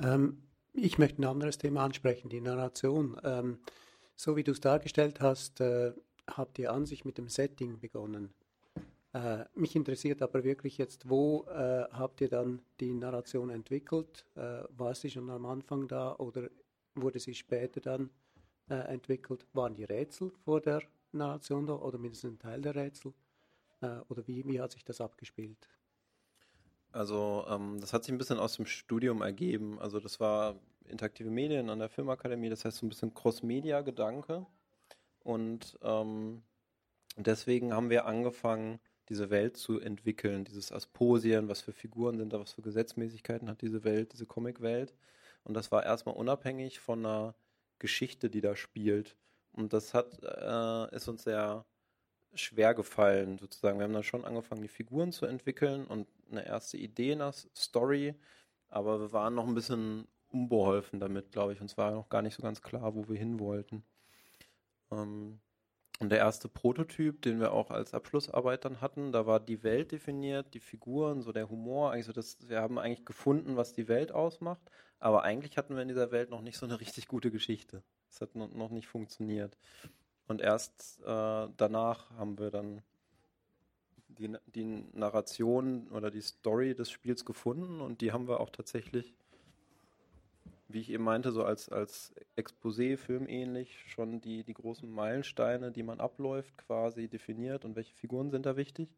Speaker 10: Ja. Ähm, ich möchte ein anderes Thema ansprechen, die Narration. Ähm, so wie du es dargestellt hast, äh, habt ihr an sich mit dem Setting begonnen. Äh, mich interessiert aber wirklich jetzt, wo äh, habt ihr dann die Narration entwickelt? Äh, war sie schon am Anfang da oder wurde sie später dann äh, entwickelt? Waren die Rätsel vor der Narration da oder mindestens ein Teil der Rätsel? Äh, oder wie, wie hat sich das abgespielt?
Speaker 2: Also ähm, das hat sich ein bisschen aus dem Studium ergeben. Also das war interaktive Medien an der Filmakademie, das heißt so ein bisschen Cross-Media-Gedanke. Und ähm, deswegen haben wir angefangen, diese Welt zu entwickeln, dieses Asposien, was für Figuren sind da, was für Gesetzmäßigkeiten hat diese Welt, diese Comic-Welt. Und das war erstmal unabhängig von einer Geschichte, die da spielt. Und das hat, äh, ist uns sehr schwer gefallen, sozusagen. Wir haben dann schon angefangen, die Figuren zu entwickeln und eine erste Idee nach Story, aber wir waren noch ein bisschen unbeholfen damit, glaube ich. Uns war noch gar nicht so ganz klar, wo wir hin wollten. Ähm, und der erste Prototyp, den wir auch als Abschlussarbeit dann hatten, da war die Welt definiert, die Figuren, so der Humor. Also das, wir haben eigentlich gefunden, was die Welt ausmacht, aber eigentlich hatten wir in dieser Welt noch nicht so eine richtig gute Geschichte. Es hat noch nicht funktioniert. Und erst äh, danach haben wir dann die, die Narration oder die Story des Spiels gefunden und die haben wir auch tatsächlich wie ich eben meinte, so als, als Exposé, filmähnlich, schon die, die großen Meilensteine, die man abläuft, quasi definiert und welche Figuren sind da wichtig.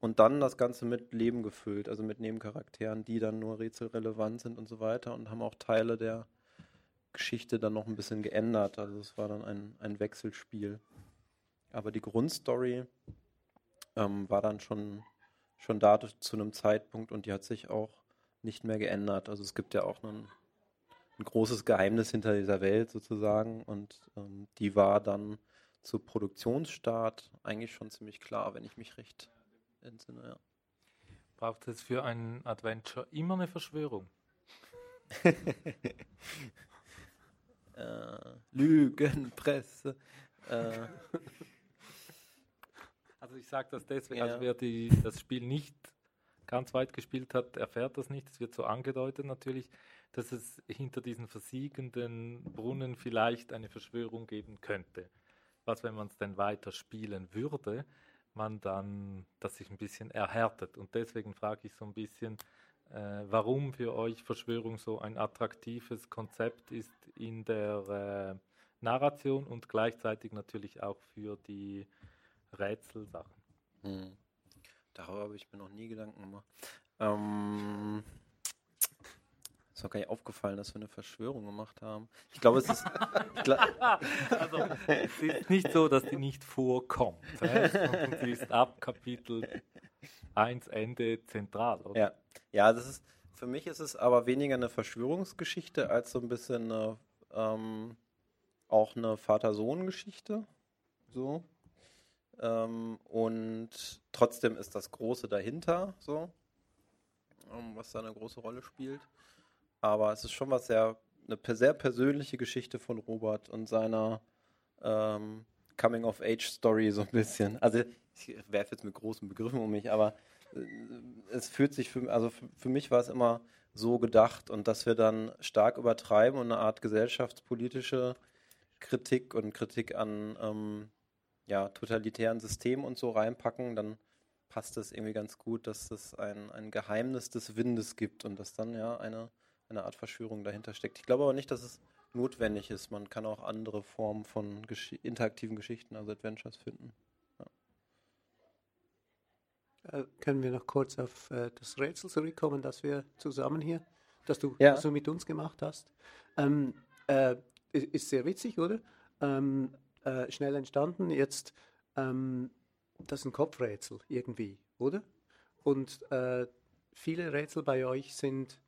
Speaker 2: Und dann das Ganze mit Leben gefüllt, also mit Nebencharakteren, die dann nur rätselrelevant sind und so weiter und haben auch Teile der Geschichte dann noch ein bisschen geändert. Also es war dann ein, ein Wechselspiel. Aber die Grundstory ähm, war dann schon, schon da zu einem Zeitpunkt und die hat sich auch nicht mehr geändert. Also es gibt ja auch einen ein großes Geheimnis hinter dieser Welt sozusagen. Und ähm, die war dann zu Produktionsstart eigentlich schon ziemlich klar, wenn ich mich recht entsinne. Ja.
Speaker 1: Braucht es für ein Adventure immer eine Verschwörung?
Speaker 2: äh, Lügenpresse. Äh.
Speaker 1: Also ich sage das deswegen, also ja. also wer die, das Spiel nicht ganz weit gespielt hat, erfährt das nicht. Es wird so angedeutet natürlich dass es hinter diesen versiegenden Brunnen vielleicht eine Verschwörung geben könnte. Was, wenn man es denn weiter spielen würde, man dann das sich ein bisschen erhärtet. Und deswegen frage ich so ein bisschen, warum für euch Verschwörung so ein attraktives Konzept ist in der äh, Narration und gleichzeitig natürlich auch für die Rätselsachen. Hm.
Speaker 2: Darüber habe ich mir noch nie Gedanken gemacht. Ähm, ist doch gar nicht aufgefallen, dass wir eine Verschwörung gemacht haben. Ich glaube, es ist.
Speaker 1: also, es ist nicht so, dass die nicht vorkommt. sie ist ab Kapitel 1 Ende zentral, oder?
Speaker 2: Ja. ja, das ist. Für mich ist es aber weniger eine Verschwörungsgeschichte als so ein bisschen eine, ähm, auch eine Vater-Sohn-Geschichte. So. Ähm, und trotzdem ist das Große dahinter, so, ähm, was da eine große Rolle spielt. Aber es ist schon was sehr, eine sehr persönliche Geschichte von Robert und seiner ähm, Coming-of-Age-Story so ein bisschen. Also ich werfe jetzt mit großen Begriffen um mich, aber äh, es fühlt sich für, also für, für mich war es immer so gedacht und dass wir dann stark übertreiben und eine Art gesellschaftspolitische Kritik und Kritik an ähm, ja, totalitären Systemen und so reinpacken, dann passt es irgendwie ganz gut, dass es ein, ein Geheimnis des Windes gibt und dass dann ja eine eine Art Verschwörung dahinter steckt. Ich glaube aber nicht, dass es notwendig ist. Man kann auch andere Formen von Gesch interaktiven Geschichten, also Adventures, finden.
Speaker 10: Ja. Äh, können wir noch kurz auf äh, das Rätsel zurückkommen, das wir zusammen hier, das du,
Speaker 2: ja.
Speaker 10: du mit uns gemacht hast? Ähm, äh, ist sehr witzig, oder? Ähm, äh, schnell entstanden. Jetzt, ähm, das ist ein Kopfrätsel irgendwie, oder? Und äh, viele Rätsel bei euch sind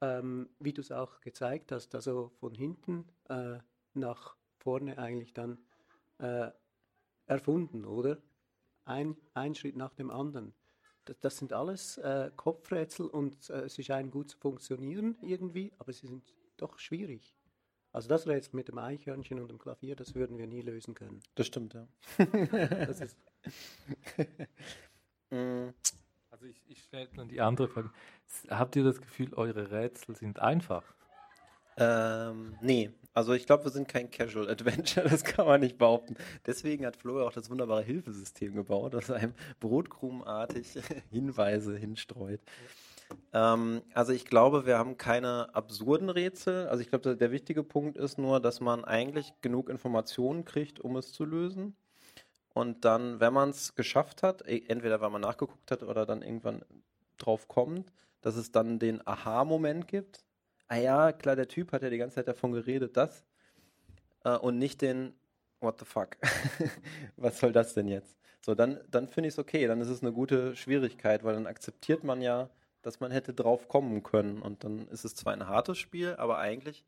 Speaker 10: ähm, wie du es auch gezeigt hast, also von hinten äh, nach vorne eigentlich dann äh, erfunden, oder? Ein, ein Schritt nach dem anderen. Das, das sind alles äh, Kopfrätsel und äh, sie scheinen gut zu funktionieren irgendwie, aber sie sind doch schwierig. Also das Rätsel mit dem Eichhörnchen und dem Klavier, das würden wir nie lösen können.
Speaker 2: Das stimmt, ja. das ist
Speaker 1: mm. Also ich, ich stelle dann die andere Frage. Habt ihr das Gefühl, eure Rätsel sind einfach?
Speaker 2: Ähm, nee, also ich glaube, wir sind kein Casual Adventure, das kann man nicht behaupten. Deswegen hat Flo auch das wunderbare Hilfesystem gebaut, das einem brotkrumenartig Hinweise hinstreut. Ähm, also ich glaube, wir haben keine absurden Rätsel. Also ich glaube, der wichtige Punkt ist nur, dass man eigentlich genug Informationen kriegt, um es zu lösen. Und dann, wenn man es geschafft hat, e, entweder weil man nachgeguckt hat oder dann irgendwann drauf kommt, dass es dann den Aha-Moment gibt. Ah ja, klar, der Typ hat ja die ganze Zeit davon geredet, das. Äh, und nicht den What the fuck? Was soll das denn jetzt? So, dann, dann finde ich es okay, dann ist es eine gute Schwierigkeit, weil dann akzeptiert man ja, dass man hätte drauf kommen können. Und dann ist es zwar ein hartes Spiel, aber eigentlich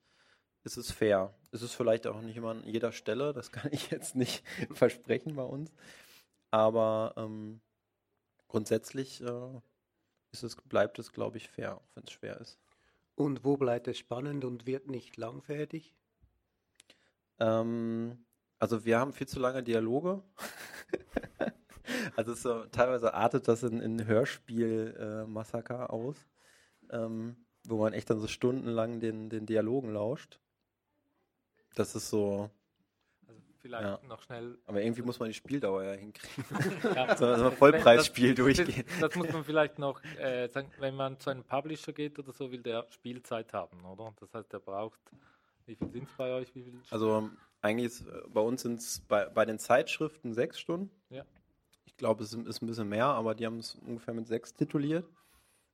Speaker 2: ist es fair. Ist es vielleicht auch nicht immer an jeder Stelle, das kann ich jetzt nicht versprechen bei uns. Aber ähm, grundsätzlich äh, ist es, bleibt es, glaube ich, fair, auch wenn es schwer ist.
Speaker 10: Und wo bleibt es spannend und wird nicht langfädig?
Speaker 2: Ähm, also wir haben viel zu lange Dialoge. also so, teilweise artet das in, in Hörspiel-Massaker äh, aus, ähm, wo man echt dann so stundenlang den, den Dialogen lauscht. Das ist so.
Speaker 1: Also vielleicht
Speaker 2: Ja.
Speaker 1: noch schnell.
Speaker 2: Aber irgendwie muss man die Spieldauer ja hinkriegen.
Speaker 1: Ja.
Speaker 2: so, so ein Vollpreisspiel
Speaker 1: Das-
Speaker 2: durchgehen.
Speaker 1: Das, das muss man vielleicht noch äh, sagen, wenn man zu einem Publisher geht oder so, will der Spielzeit haben, oder? Das heißt, der braucht. Wie viel sind es bei euch? Wie viel
Speaker 2: Also eigentlich ist, äh, bei uns sind es bei, bei den Zeitschriften sechs Stunden.
Speaker 1: Ja.
Speaker 2: Ich glaube, es ist ein bisschen mehr, aber die haben es ungefähr mit sechs tituliert.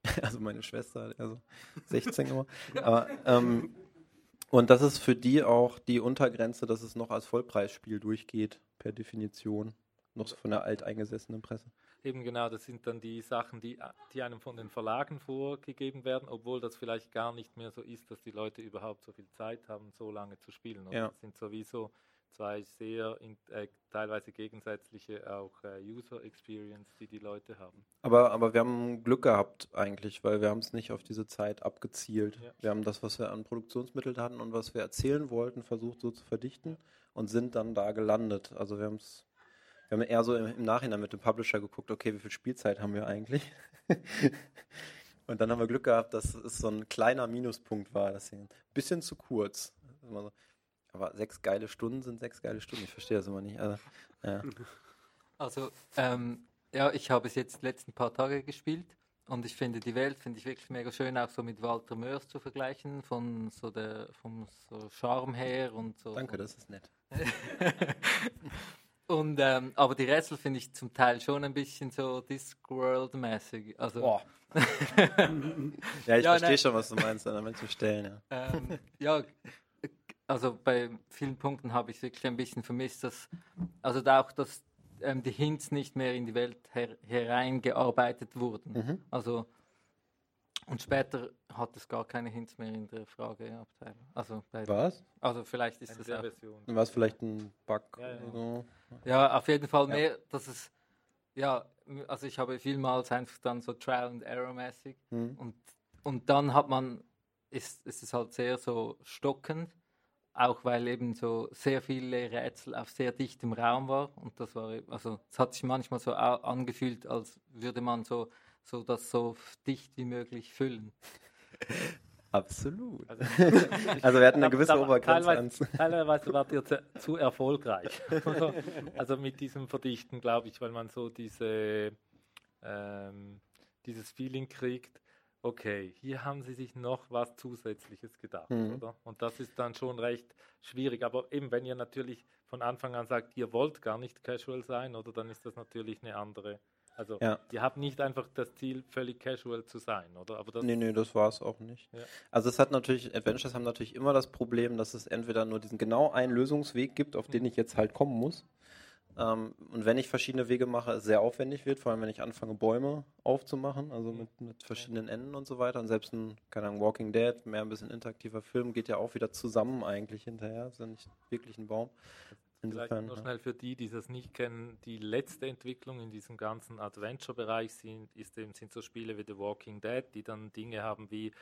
Speaker 2: Also meine Schwester hat also 16 immer. Aber, ähm, und das ist für die auch die Untergrenze, dass es noch als Vollpreisspiel durchgeht, per Definition. Noch so von der alteingesessenen Presse.
Speaker 1: Eben genau, das sind dann die Sachen, die, die einem von den Verlagen vorgegeben werden, obwohl das vielleicht gar nicht mehr so ist, dass die Leute überhaupt so viel Zeit haben, so lange zu spielen. Oder?
Speaker 2: Ja.
Speaker 1: Das sind sowieso zwei sehr in, äh, teilweise gegensätzliche auch äh, User Experience, die die Leute haben.
Speaker 2: Aber, aber wir haben Glück gehabt eigentlich, weil wir haben es nicht auf diese Zeit abgezielt.
Speaker 1: Ja.
Speaker 2: Wir haben das, was wir an Produktionsmitteln hatten und was wir erzählen wollten, versucht so zu verdichten und sind dann da gelandet. Also wir haben es, wir haben eher so im, im Nachhinein mit dem Publisher geguckt, okay, wie viel Spielzeit haben wir eigentlich? und dann haben wir Glück gehabt, dass es so ein kleiner Minuspunkt war, das ein bisschen zu kurz. Immer so. Aber sechs geile Stunden sind sechs geile Stunden. Ich verstehe das immer nicht. Also, ja.
Speaker 11: Also, ähm, ja, ich habe es jetzt die letzten paar Tage gespielt und ich finde die Welt finde ich wirklich mega schön, auch so mit Walter Mörs zu vergleichen, von so der vom so Charme her und so.
Speaker 2: Danke, das ist nett.
Speaker 11: und ähm, aber die Rätsel finde ich zum Teil schon ein bisschen so Discworld-mäßig. Also
Speaker 2: Boah. Ja, ich
Speaker 11: Ja,
Speaker 2: verstehe schon, was du meinst an manchen Stellen. Ja.
Speaker 11: ähm, ja, also bei vielen Punkten habe ich wirklich ein bisschen vermisst, dass also da auch, dass ähm, die Hints nicht mehr in die Welt her hereingearbeitet wurden.
Speaker 2: Mhm.
Speaker 11: Also und später hat es gar keine Hints mehr in der Frageabteilung. Also bei,
Speaker 2: Was?
Speaker 11: Also vielleicht ist
Speaker 1: In
Speaker 11: das auch,
Speaker 1: Version.
Speaker 2: War es vielleicht ein Bug
Speaker 1: Ja, ja.
Speaker 2: so?
Speaker 11: ja auf jeden Fall
Speaker 2: Ja.
Speaker 11: mehr, dass es ja, also ich habe vielmals einfach dann so Trial and Error mäßig
Speaker 2: Mhm.
Speaker 11: und und dann hat man ist, ist es halt sehr so stockend, auch weil eben so sehr viele Rätsel auf sehr dichtem Raum war und das war eben- also es hat sich manchmal so angefühlt, als würde man so so das so dicht wie möglich füllen.
Speaker 2: Absolut.
Speaker 1: Also,
Speaker 2: Also wir hatten eine gewisse Obergrenze
Speaker 1: Teilweise, teilweise wart ihr zu, zu erfolgreich. also mit diesem Verdichten, glaube ich, weil man so diese, ähm, dieses Feeling kriegt, okay, hier haben sie sich noch was Zusätzliches gedacht,
Speaker 2: Mhm.
Speaker 1: oder? Und das ist dann schon recht schwierig. Aber eben, wenn ihr natürlich von Anfang an sagt, ihr wollt gar nicht casual sein, oder dann ist das natürlich eine andere. Also
Speaker 2: Ja.
Speaker 1: ihr habt nicht einfach das Ziel, völlig casual zu sein, oder? Aber das,
Speaker 2: Nee, nee, das war es auch nicht.
Speaker 1: Ja.
Speaker 2: Also es hat natürlich, Adventures haben natürlich immer das Problem, dass es entweder nur diesen genau einen Lösungsweg gibt, auf den ich jetzt halt kommen muss. Ähm, und wenn ich verschiedene Wege mache, es sehr aufwendig wird, vor allem wenn ich anfange, Bäume aufzumachen, also mit, mit verschiedenen Enden und so weiter. Und selbst ein, keine Ahnung, Walking Dead, mehr ein bisschen interaktiver Film, geht ja auch wieder zusammen eigentlich hinterher. Ist ja nicht wirklich ein Baum.
Speaker 1: Vielleicht
Speaker 2: Insofern.
Speaker 1: nur
Speaker 2: ja.
Speaker 1: schnell für die, die das nicht kennen, die letzte Entwicklung in diesem ganzen Adventure-Bereich sind, ist eben, sind so Spiele wie The Walking Dead, die dann Dinge haben wie,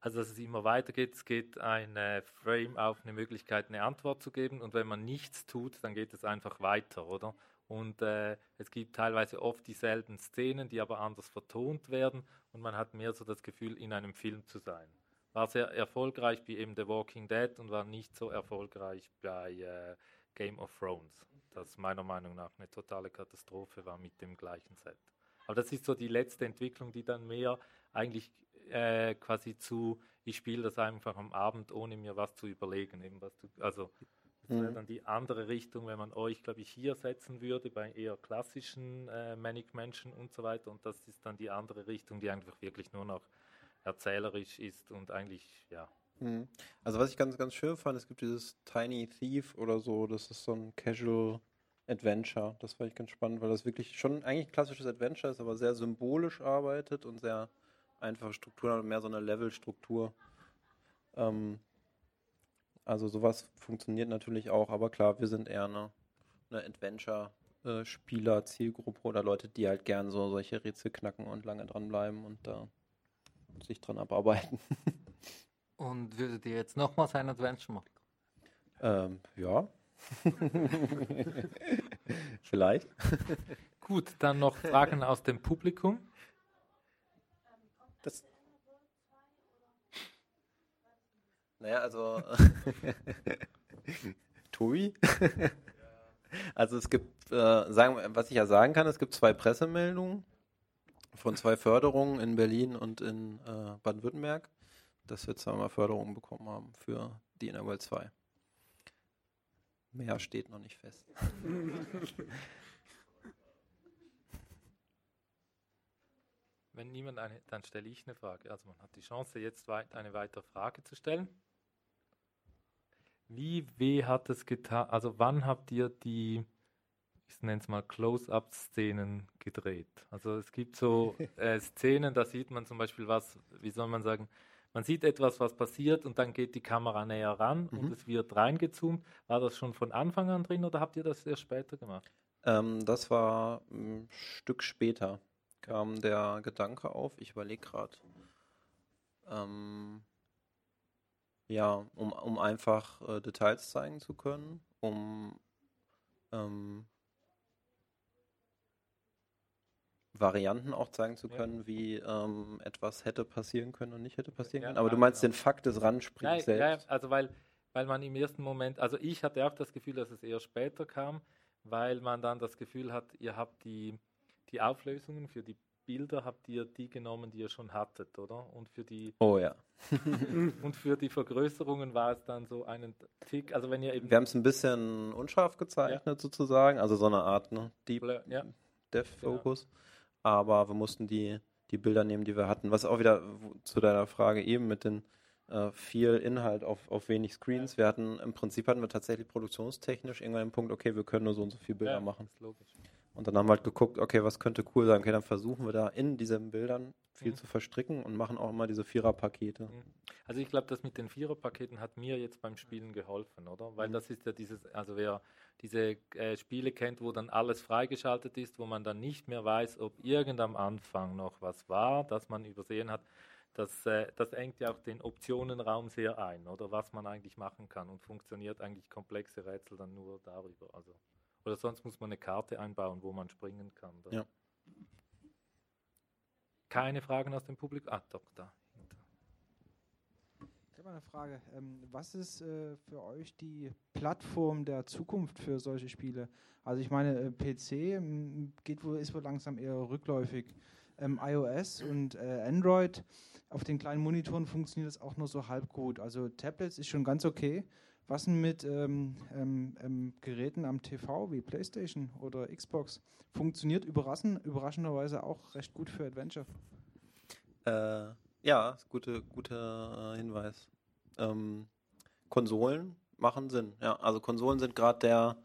Speaker 1: also dass es immer weitergeht, es geht ein Frame auf eine Möglichkeit, eine Antwort zu geben und wenn man nichts tut, dann geht es einfach weiter, oder? Und äh, es gibt teilweise oft dieselben Szenen, die aber anders vertont werden und man hat mehr so das Gefühl, in einem Film zu sein. War sehr erfolgreich wie eben The Walking Dead und war nicht so erfolgreich bei äh, Game of Thrones, das meiner Meinung nach eine totale Katastrophe war mit dem gleichen Set. Aber das ist so die letzte Entwicklung, die dann mehr eigentlich äh, quasi zu, ich spiele das einfach am Abend, ohne mir was zu überlegen. Eben was du, also das wäre
Speaker 2: Mhm.
Speaker 1: dann die andere Richtung, wenn man euch, glaube ich, hier setzen würde, bei eher klassischen äh, Manic Menschen und so weiter. Und das ist dann die andere Richtung, die einfach wirklich nur noch erzählerisch ist und eigentlich, ja,
Speaker 2: Mhm. Also was ich ganz, ganz schön fand, es gibt dieses Tiny Thief oder so, das ist so ein Casual Adventure. Das fand ich ganz spannend, weil das wirklich schon eigentlich klassisches Adventure ist, aber sehr symbolisch arbeitet und sehr einfache Strukturen und mehr so eine Levelstruktur. Ähm, also sowas funktioniert natürlich auch, aber klar, wir sind eher eine, eine Adventure-Spieler, Zielgruppe oder Leute, die halt gern so solche Rätsel knacken und lange dranbleiben und da sich dran abarbeiten.
Speaker 11: Und würdet ihr jetzt nochmals ein Adventure machen?
Speaker 2: Ähm, ja. Vielleicht.
Speaker 1: Gut, dann noch Fragen aus dem Publikum.
Speaker 2: Das naja, also Tobi? also es gibt, äh, sagen, was ich ja sagen kann, es gibt zwei Pressemeldungen von zwei Förderungen in Berlin und in äh, Baden-Württemberg, dass wir zweimal Förderungen bekommen haben für die Inner World 2. Mehr steht noch nicht fest.
Speaker 1: Wenn niemand eine, dann stelle ich eine Frage. Also man hat die Chance, jetzt eine weitere Frage zu stellen. Wie weh hat es getan? Also wann habt ihr die, ich nenne es mal Close-up-Szenen gedreht? Also es gibt so äh, Szenen, da sieht man zum Beispiel was, wie soll man sagen, man sieht etwas, was passiert und dann geht die Kamera näher ran mhm. und es wird reingezoomt. War das schon von Anfang an drin oder habt ihr das erst später gemacht?
Speaker 2: Ähm, das war ein Stück später kam der Gedanke auf, ich überlege gerade, ähm, ja, um, um einfach äh, Details zeigen zu können, um ähm, Varianten auch zeigen zu können, ja. wie ähm, etwas hätte passieren können und nicht hätte passieren ja, können. Aber ja, du meinst genau. den Fakt des Ranspringens selbst?
Speaker 1: Ja, also weil, weil man im ersten Moment, also ich hatte auch das Gefühl, dass es eher später kam, weil man dann das Gefühl hat, ihr habt die die Auflösungen für die Bilder habt ihr die genommen, die ihr schon hattet, oder? Und für die
Speaker 2: Oh ja.
Speaker 1: und für die Vergrößerungen war es dann so einen Tick, also wenn ihr eben
Speaker 2: Wir haben es ein bisschen unscharf gezeichnet ja. sozusagen, also so eine Art ne, Deep ja. Depth genau. Focus, genau. aber wir mussten die die Bilder nehmen, die wir hatten, was auch wieder zu deiner Frage eben mit den äh, viel Inhalt auf, auf wenig Screens. Wir hatten im Prinzip hatten wir tatsächlich produktionstechnisch irgendwann den Punkt, okay, wir können nur so und so viele Bilder ja, machen. Ist logisch. Und dann haben wir halt geguckt, okay, was könnte cool sein? Okay, dann versuchen wir da in diesen Bildern viel mhm. zu verstricken und machen auch immer diese Vierer-Pakete. Mhm.
Speaker 1: Also ich glaube, das mit den Vierer-Paketen hat mir jetzt beim Spielen geholfen, oder? Weil mhm. das ist ja dieses, also wer diese äh, Spiele kennt, wo dann alles freigeschaltet ist, wo man dann nicht mehr weiß, ob irgend am Anfang noch was war, das man übersehen hat. Das, äh, das engt ja auch den Optionenraum sehr ein, oder was man eigentlich machen kann und funktioniert eigentlich komplexe Rätsel dann nur darüber. Also oder sonst muss man eine Karte einbauen, wo man springen kann.
Speaker 2: Ja.
Speaker 1: Keine Fragen aus dem Publikum? Ah, doch, da.
Speaker 12: Ich habe eine Frage. Ähm, was ist äh, für euch die Plattform der Zukunft für solche Spiele? Also ich meine, äh, PC geht wohl, ist wohl langsam eher rückläufig. Ähm, iOS und äh, Android, auf den kleinen Monitoren funktioniert das auch nur so halb gut. Also Tablets ist schon ganz okay. Was denn mit ähm, ähm, ähm, Geräten am TV wie PlayStation oder Xbox? Funktioniert überraschend, überraschenderweise auch recht gut für Adventure.
Speaker 2: Äh, ja, ist guter gute, äh, Hinweis. Ähm, Konsolen machen Sinn. Ja, also Konsolen sind gerade der,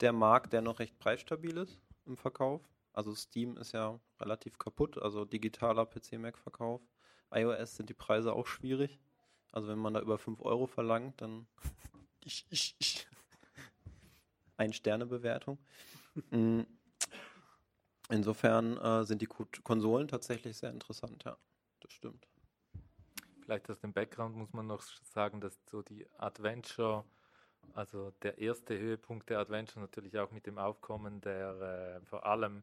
Speaker 2: der Markt, der noch recht preisstabil ist im Verkauf. Also Steam ist ja relativ kaputt, also digitaler PC-Mac-Verkauf. iOS sind die Preise auch schwierig. Also wenn man da über 5 Euro verlangt, dann ich, ich, ich. Ein-Sterne-Bewertung. Mm. Insofern äh, sind die Konsolen tatsächlich sehr interessant, ja. Das stimmt.
Speaker 1: Vielleicht aus dem Background muss man noch sagen, dass so die Adventure, also der erste Höhepunkt der Adventure natürlich auch mit dem Aufkommen der äh, vor allem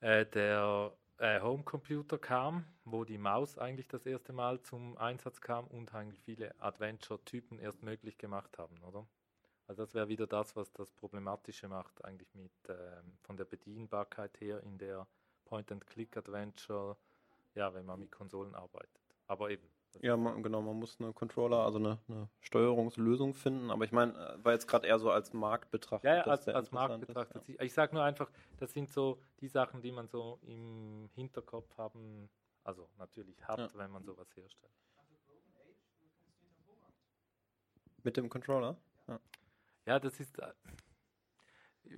Speaker 1: äh, der äh, Homecomputer kam, wo die Maus eigentlich das erste Mal zum Einsatz kam und eigentlich viele Adventure-Typen erst möglich gemacht haben, oder? Also das wäre wieder das, was das Problematische macht, eigentlich mit ähm, von der Bedienbarkeit her in der Point-and-Click-Adventure, ja, wenn man mit Konsolen arbeitet. Aber eben,
Speaker 2: ja, man, genau, man muss eine Controller, also eine, eine Steuerungslösung finden, aber ich meine, äh, war jetzt gerade eher so als Markt betrachtet.
Speaker 1: Ja, ja als, als Markt betrachtet. Ja. Ich sage nur einfach, das sind so die Sachen, die man so im Hinterkopf haben, also natürlich hat, ja. wenn man sowas herstellt.
Speaker 2: Mit dem Controller?
Speaker 1: Ja, ja das ist, äh,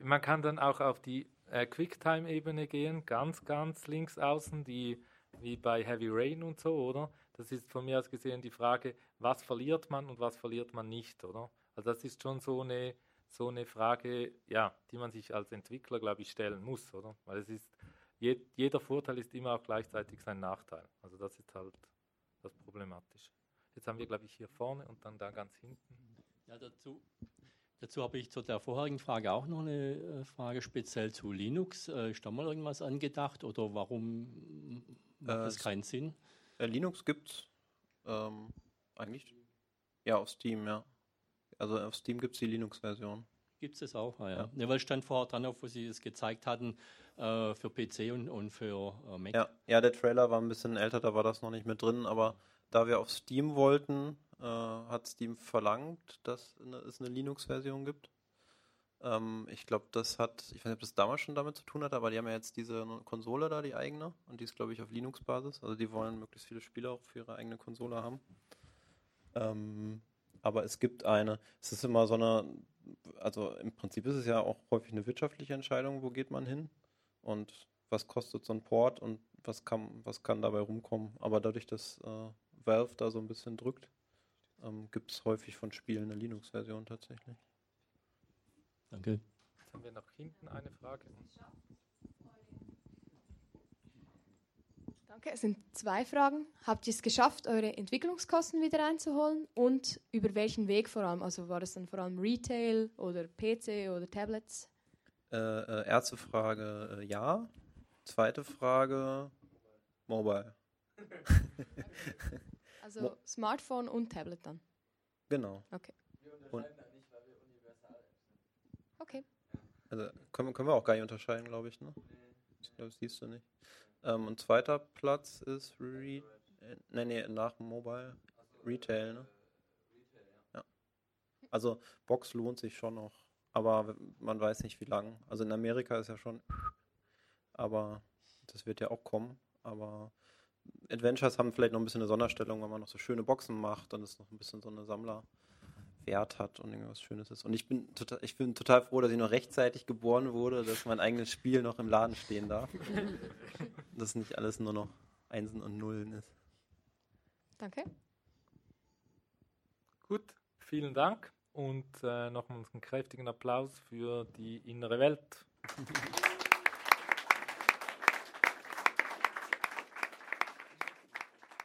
Speaker 1: man kann dann auch auf die äh, Quicktime-Ebene gehen, ganz, ganz links außen, die wie bei Heavy Rain und so, oder? Das ist von mir aus gesehen die Frage, was verliert man und was verliert man nicht, oder? Also das ist schon so eine, so eine Frage, ja, die man sich als Entwickler, glaube ich, stellen muss, oder? Weil es ist, je, jeder Vorteil ist immer auch gleichzeitig sein Nachteil. Also das ist halt das Problematische. Jetzt haben wir, glaube ich, hier vorne und dann da ganz hinten.
Speaker 13: Ja, dazu, dazu habe ich zu der vorherigen Frage auch noch eine äh, Frage speziell zu Linux. Äh, ist da mal irgendwas angedacht oder warum macht äh, das keinen Sinn?
Speaker 2: Äh, Linux gibt's ähm, eigentlich. Ja, auf Steam, ja. Also auf Steam gibt es die Linux-Version.
Speaker 13: Gibt es das auch? Ah, ja. ja. Ne, weil stand vorher dran, wo Sie es gezeigt hatten, äh, für PC und, und für äh, Mac.
Speaker 2: Ja. ja, der Trailer war ein bisschen älter, da war das noch nicht mit drin, aber da wir auf Steam wollten, äh, hat Steam verlangt, dass es eine Linux-Version gibt. Ähm, ich glaube, das hat, ich weiß nicht, ob das damals schon damit zu tun hat, aber die haben ja jetzt diese Konsole da, die eigene, und die ist, glaube ich, auf Linux-Basis. Also die wollen möglichst viele Spiele auch für ihre eigene Konsole haben. Ähm, aber es gibt eine, es ist immer so eine, also im Prinzip ist es ja auch häufig eine wirtschaftliche Entscheidung, wo geht man hin und was kostet so ein Port und was kann, was kann dabei rumkommen. Aber dadurch, dass äh, Valve da so ein bisschen drückt, ähm, gibt es häufig von Spielen eine Linux-Version tatsächlich.
Speaker 13: Danke.
Speaker 1: Jetzt haben wir nach hinten eine Frage.
Speaker 14: Danke, es sind zwei Fragen. Habt ihr es geschafft, eure Entwicklungskosten wieder einzuholen und über welchen Weg vor allem? Also war das dann vor allem Retail oder PC oder Tablets?
Speaker 2: Äh, äh, erste Frage äh, ja. Zweite Frage Mobile.
Speaker 14: also Mo Smartphone und Tablet dann?
Speaker 2: Genau.
Speaker 14: Okay.
Speaker 2: Und
Speaker 14: Okay.
Speaker 2: Also können, können wir auch gar nicht unterscheiden, glaube ich, ne? Ich glaube, das siehst du nicht. Ähm, und zweiter Platz ist Re äh, nee, nee, nach Mobile Retail, ne? Ja. Also Box lohnt sich schon noch, aber man weiß nicht wie lang. Also in Amerika ist ja schon, aber das wird ja auch kommen. Aber Adventures haben vielleicht noch ein bisschen eine Sonderstellung, weil man noch so schöne Boxen macht und es noch ein bisschen so eine Sammler. Wert hat und irgendwas Schönes ist. Und ich bin total, ich bin total froh, dass ich noch rechtzeitig geboren wurde, dass mein eigenes Spiel noch im Laden stehen darf. dass nicht alles nur noch Einsen und Nullen ist.
Speaker 14: Danke.
Speaker 1: Gut, vielen Dank und äh, nochmals einen kräftigen Applaus für die innere Welt.